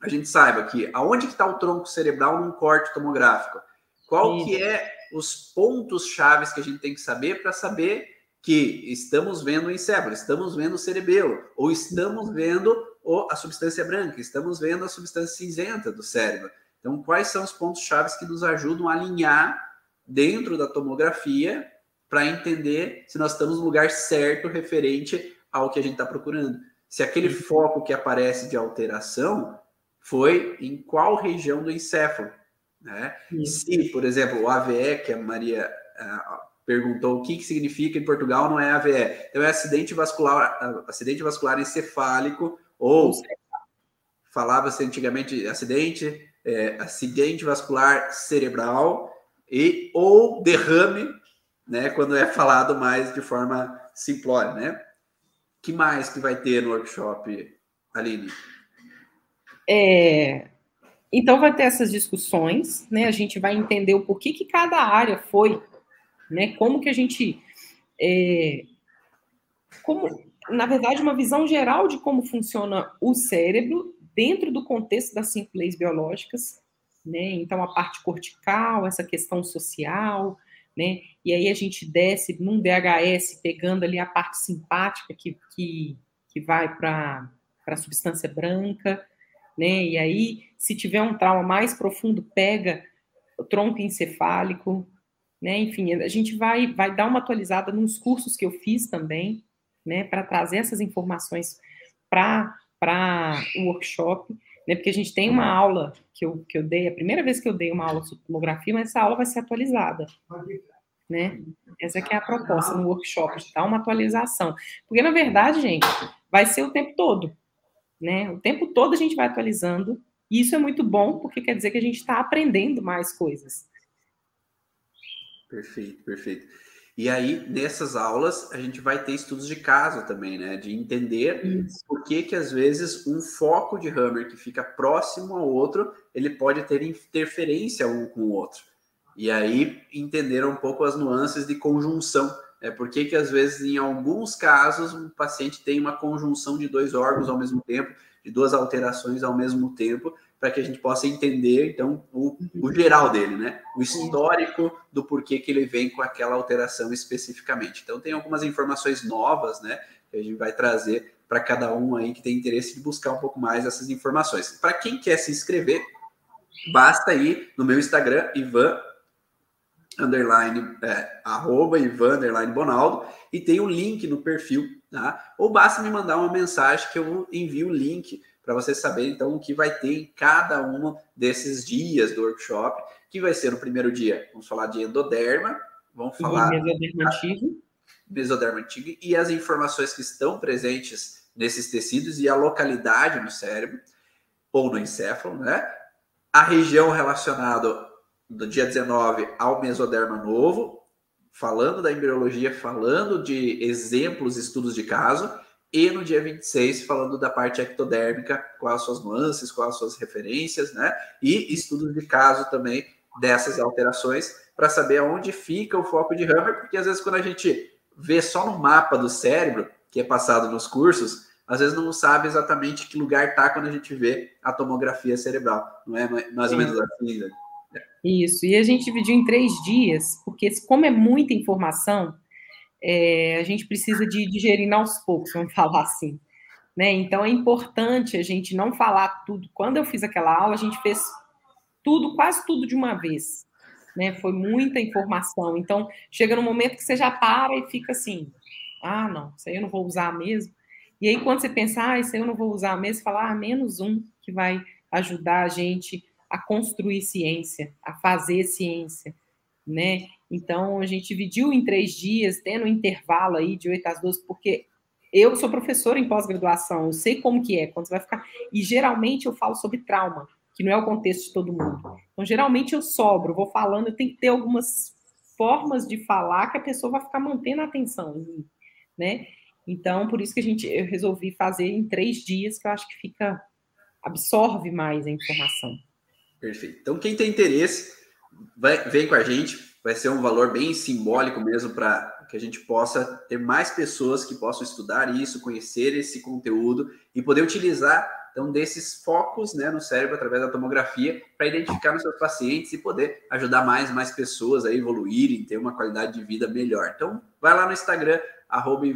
a gente saiba que aonde que está o tronco cerebral num corte tomográfico, qual Sim. que é os pontos chaves que a gente tem que saber para saber que estamos vendo o encéfalo, estamos vendo o cerebelo, ou estamos vendo a substância branca, estamos vendo a substância cinzenta do cérebro. Então, quais são os pontos chaves que nos ajudam a alinhar dentro da tomografia para entender se nós estamos no lugar certo referente ao que a gente está procurando. Se aquele foco que aparece de alteração foi em qual região do encéfalo. Né? Se, por exemplo, o AVE, que a Maria uh, perguntou o que, que significa em Portugal não é AVE. Então é acidente vascular, acidente vascular encefálico, ou falava-se antigamente acidente, é, acidente vascular cerebral e ou derrame, né, quando é falado mais de forma simplória, né? que mais que vai ter no workshop, Aline? É, então vai ter essas discussões, né? A gente vai entender o porquê que cada área foi, né? Como que a gente, é, como, na verdade, uma visão geral de como funciona o cérebro dentro do contexto das cinco leis biológicas, né? Então a parte cortical, essa questão social, né? E aí a gente desce num DHS pegando ali a parte simpática que, que, que vai para a substância branca, né? E aí, se tiver um trauma mais profundo, pega o tronco encefálico, né? Enfim, a gente vai, vai dar uma atualizada nos cursos que eu fiz também, né? Para trazer essas informações para o workshop, né? Porque a gente tem uma aula que eu, que eu dei, a primeira vez que eu dei uma aula sobre tomografia, mas essa aula vai ser atualizada né? Essa que é a proposta no workshop, de dar uma atualização. Porque, na verdade, gente, vai ser o tempo todo, né? O tempo todo a gente vai atualizando, e isso é muito bom, porque quer dizer que a gente está aprendendo mais coisas. Perfeito, perfeito. E aí, nessas aulas, a gente vai ter estudos de caso também, né? De entender Isso. por que, que, às vezes, um foco de hammer que fica próximo ao outro, ele pode ter interferência um com o outro. E aí entenderam um pouco as nuances de conjunção. É por que às vezes, em alguns casos, um paciente tem uma conjunção de dois órgãos ao mesmo tempo, de duas alterações ao mesmo tempo, para que a gente possa entender, então, o, o, geral dele, né? O histórico do porquê que ele vem com aquela alteração especificamente. Então, tem algumas informações novas, né? Que a gente vai trazer para cada um aí que tem interesse de buscar um pouco mais essas informações. Para quem quer se inscrever, basta ir no meu Instagram, Ivan underline, é, arroba Ivan, underline Bonaldo, e tem o um link no perfil, tá? Ou basta me mandar uma mensagem que eu envio o link para você saber, então, o que vai ter em cada um desses dias do workshop, que vai ser no primeiro dia, vamos falar de endoderma, vamos falar... Mesoderma antigo. Mesoderma antigo, e as informações que estão presentes nesses tecidos e a localidade no cérebro, ou no encéfalo, né? A região relacionada do dia 19 ao mesoderma novo, falando da embriologia, falando de exemplos, estudos de caso, e no dia 26 falando da parte ectodérmica, quais as suas nuances, quais as suas referências, né? E estudos de caso também dessas alterações para saber aonde fica o foco de Hammer, porque às vezes quando a gente vê só no mapa do cérebro, que é passado nos cursos, às vezes não sabe exatamente que lugar está quando a gente vê a tomografia cerebral, não é mais ou menos assim, né? Isso, e a gente dividiu em três dias, porque como é muita informação, é, a gente precisa de digerir aos poucos, vamos falar assim. Né? Então é importante a gente não falar tudo. Quando eu fiz aquela aula, a gente fez tudo, quase tudo de uma vez. Né? Foi muita informação. Então, chega no momento que você já para e fica assim: ah, não, isso aí eu não vou usar mesmo. E aí, quando você pensa, ah, isso aí eu não vou usar mesmo, você fala, ah, menos um que vai ajudar a gente a construir ciência, a fazer ciência, né? Então, a gente dividiu em três dias, tendo um intervalo aí de 8 às 12, porque eu sou professora em pós-graduação, eu sei como que é, quando você vai ficar... E, geralmente, eu falo sobre trauma, que não é o contexto de todo mundo. Então, geralmente, eu sobro, vou falando, eu tenho que ter algumas formas de falar que a pessoa vai ficar mantendo a atenção né? Então, por isso que a gente, eu resolvi fazer em três dias, que eu acho que fica... absorve mais a informação. Perfeito. Então, quem tem interesse, vai, vem com a gente. Vai ser um valor bem simbólico mesmo para que a gente possa ter mais pessoas que possam estudar isso, conhecer esse conteúdo e poder utilizar então desses focos né, no cérebro através da tomografia para identificar nos seus pacientes e poder ajudar mais e mais pessoas a evoluírem, ter uma qualidade de vida melhor. Então, vai lá no Instagram, arroba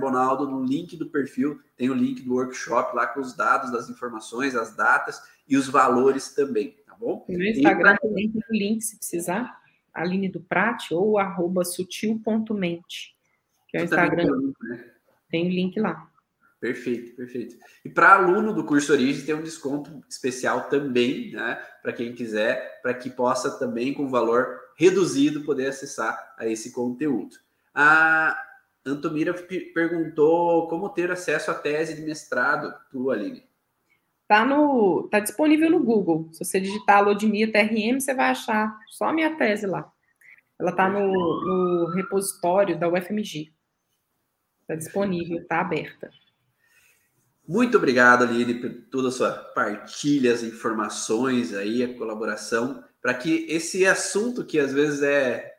Bonaldo, no link do perfil tem o link do workshop lá com os dados das informações, as datas e os valores também bom? No Instagram também tem o link, se precisar, Aline do Prat ou arroba sutil.mente, que é o Instagram. Tem o, link, né? tem o link lá. Perfeito, perfeito. E para aluno do curso Origem tem um desconto especial também, né? Para quem quiser, para que possa também com valor reduzido poder acessar a esse conteúdo. A Antomira perguntou como ter acesso à tese de mestrado, tu, Aline. Tá, no, tá disponível no Google. Se você digitar Alodimia TRM, você vai achar só a minha tese lá. Ela está no, no repositório da UFMG. Está disponível, está aberta. Muito obrigado, Aline, por toda a sua partilha, as informações aí, a colaboração, para que esse assunto que às vezes é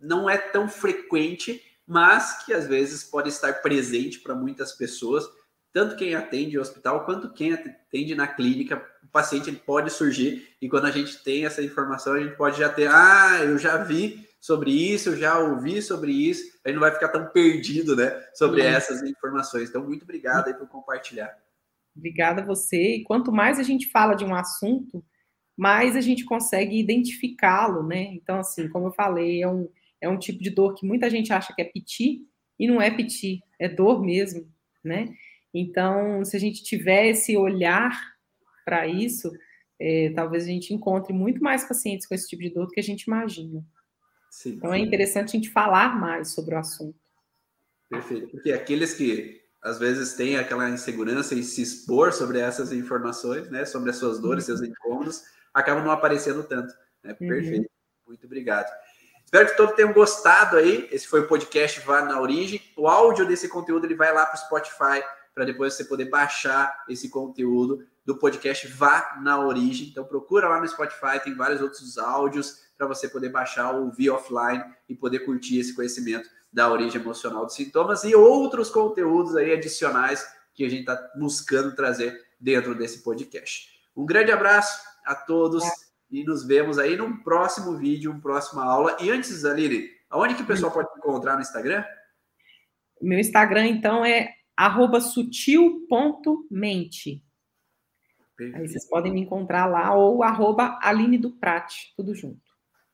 não é tão frequente, mas que às vezes pode estar presente para muitas pessoas, tanto quem atende no hospital quanto quem atende na clínica, o paciente ele pode surgir e quando a gente tem essa informação, a gente pode já ter, ah, eu já vi sobre isso, eu já ouvi sobre isso, a gente não vai ficar tão perdido, né, sobre essas informações. Então, muito obrigado aí por compartilhar. Obrigada a você. E quanto mais a gente fala de um assunto, mais a gente consegue identificá-lo, né? Então, assim, como eu falei, é um, é um tipo de dor que muita gente acha que é piti, e não é piti, é dor mesmo, né? Então, se a gente tiver esse olhar para isso, é, talvez a gente encontre muito mais pacientes com esse tipo de dor do que a gente imagina. Sim, então, é interessante a gente falar mais sobre o assunto. Perfeito, porque aqueles que às vezes têm aquela insegurança em se expor sobre essas informações, né, sobre as suas dores, uhum. seus incômodos, acabam não aparecendo tanto. Né? Uhum. Perfeito, uhum. muito obrigado. Espero que todos tenham gostado aí. Esse foi o podcast Vá na Origem. O áudio desse conteúdo ele vai lá para o Spotify para depois você poder baixar esse conteúdo do podcast Vá na Origem. Então procura lá no Spotify, tem vários outros áudios para você poder baixar ou ouvir offline e poder curtir esse conhecimento da origem emocional dos sintomas e outros conteúdos aí adicionais que a gente está buscando trazer dentro desse podcast. Um grande abraço a todos e nos vemos aí num próximo vídeo, uma próxima aula. E antes, Aline, aonde que o pessoal pode encontrar no Instagram? Meu Instagram, então, é arroba sutil.mente. Aí vocês podem me encontrar lá, ou arroba Aline do Prate, tudo junto.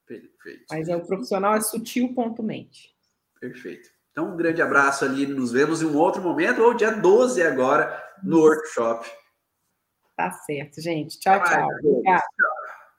Perfeito. Mas é o profissional é sutil.mente. Perfeito. Então, um grande abraço ali. Nos vemos em um outro momento, ou dia 12 agora, no workshop. Tá certo, gente. Tchau, tchau. Obrigada. Tchau.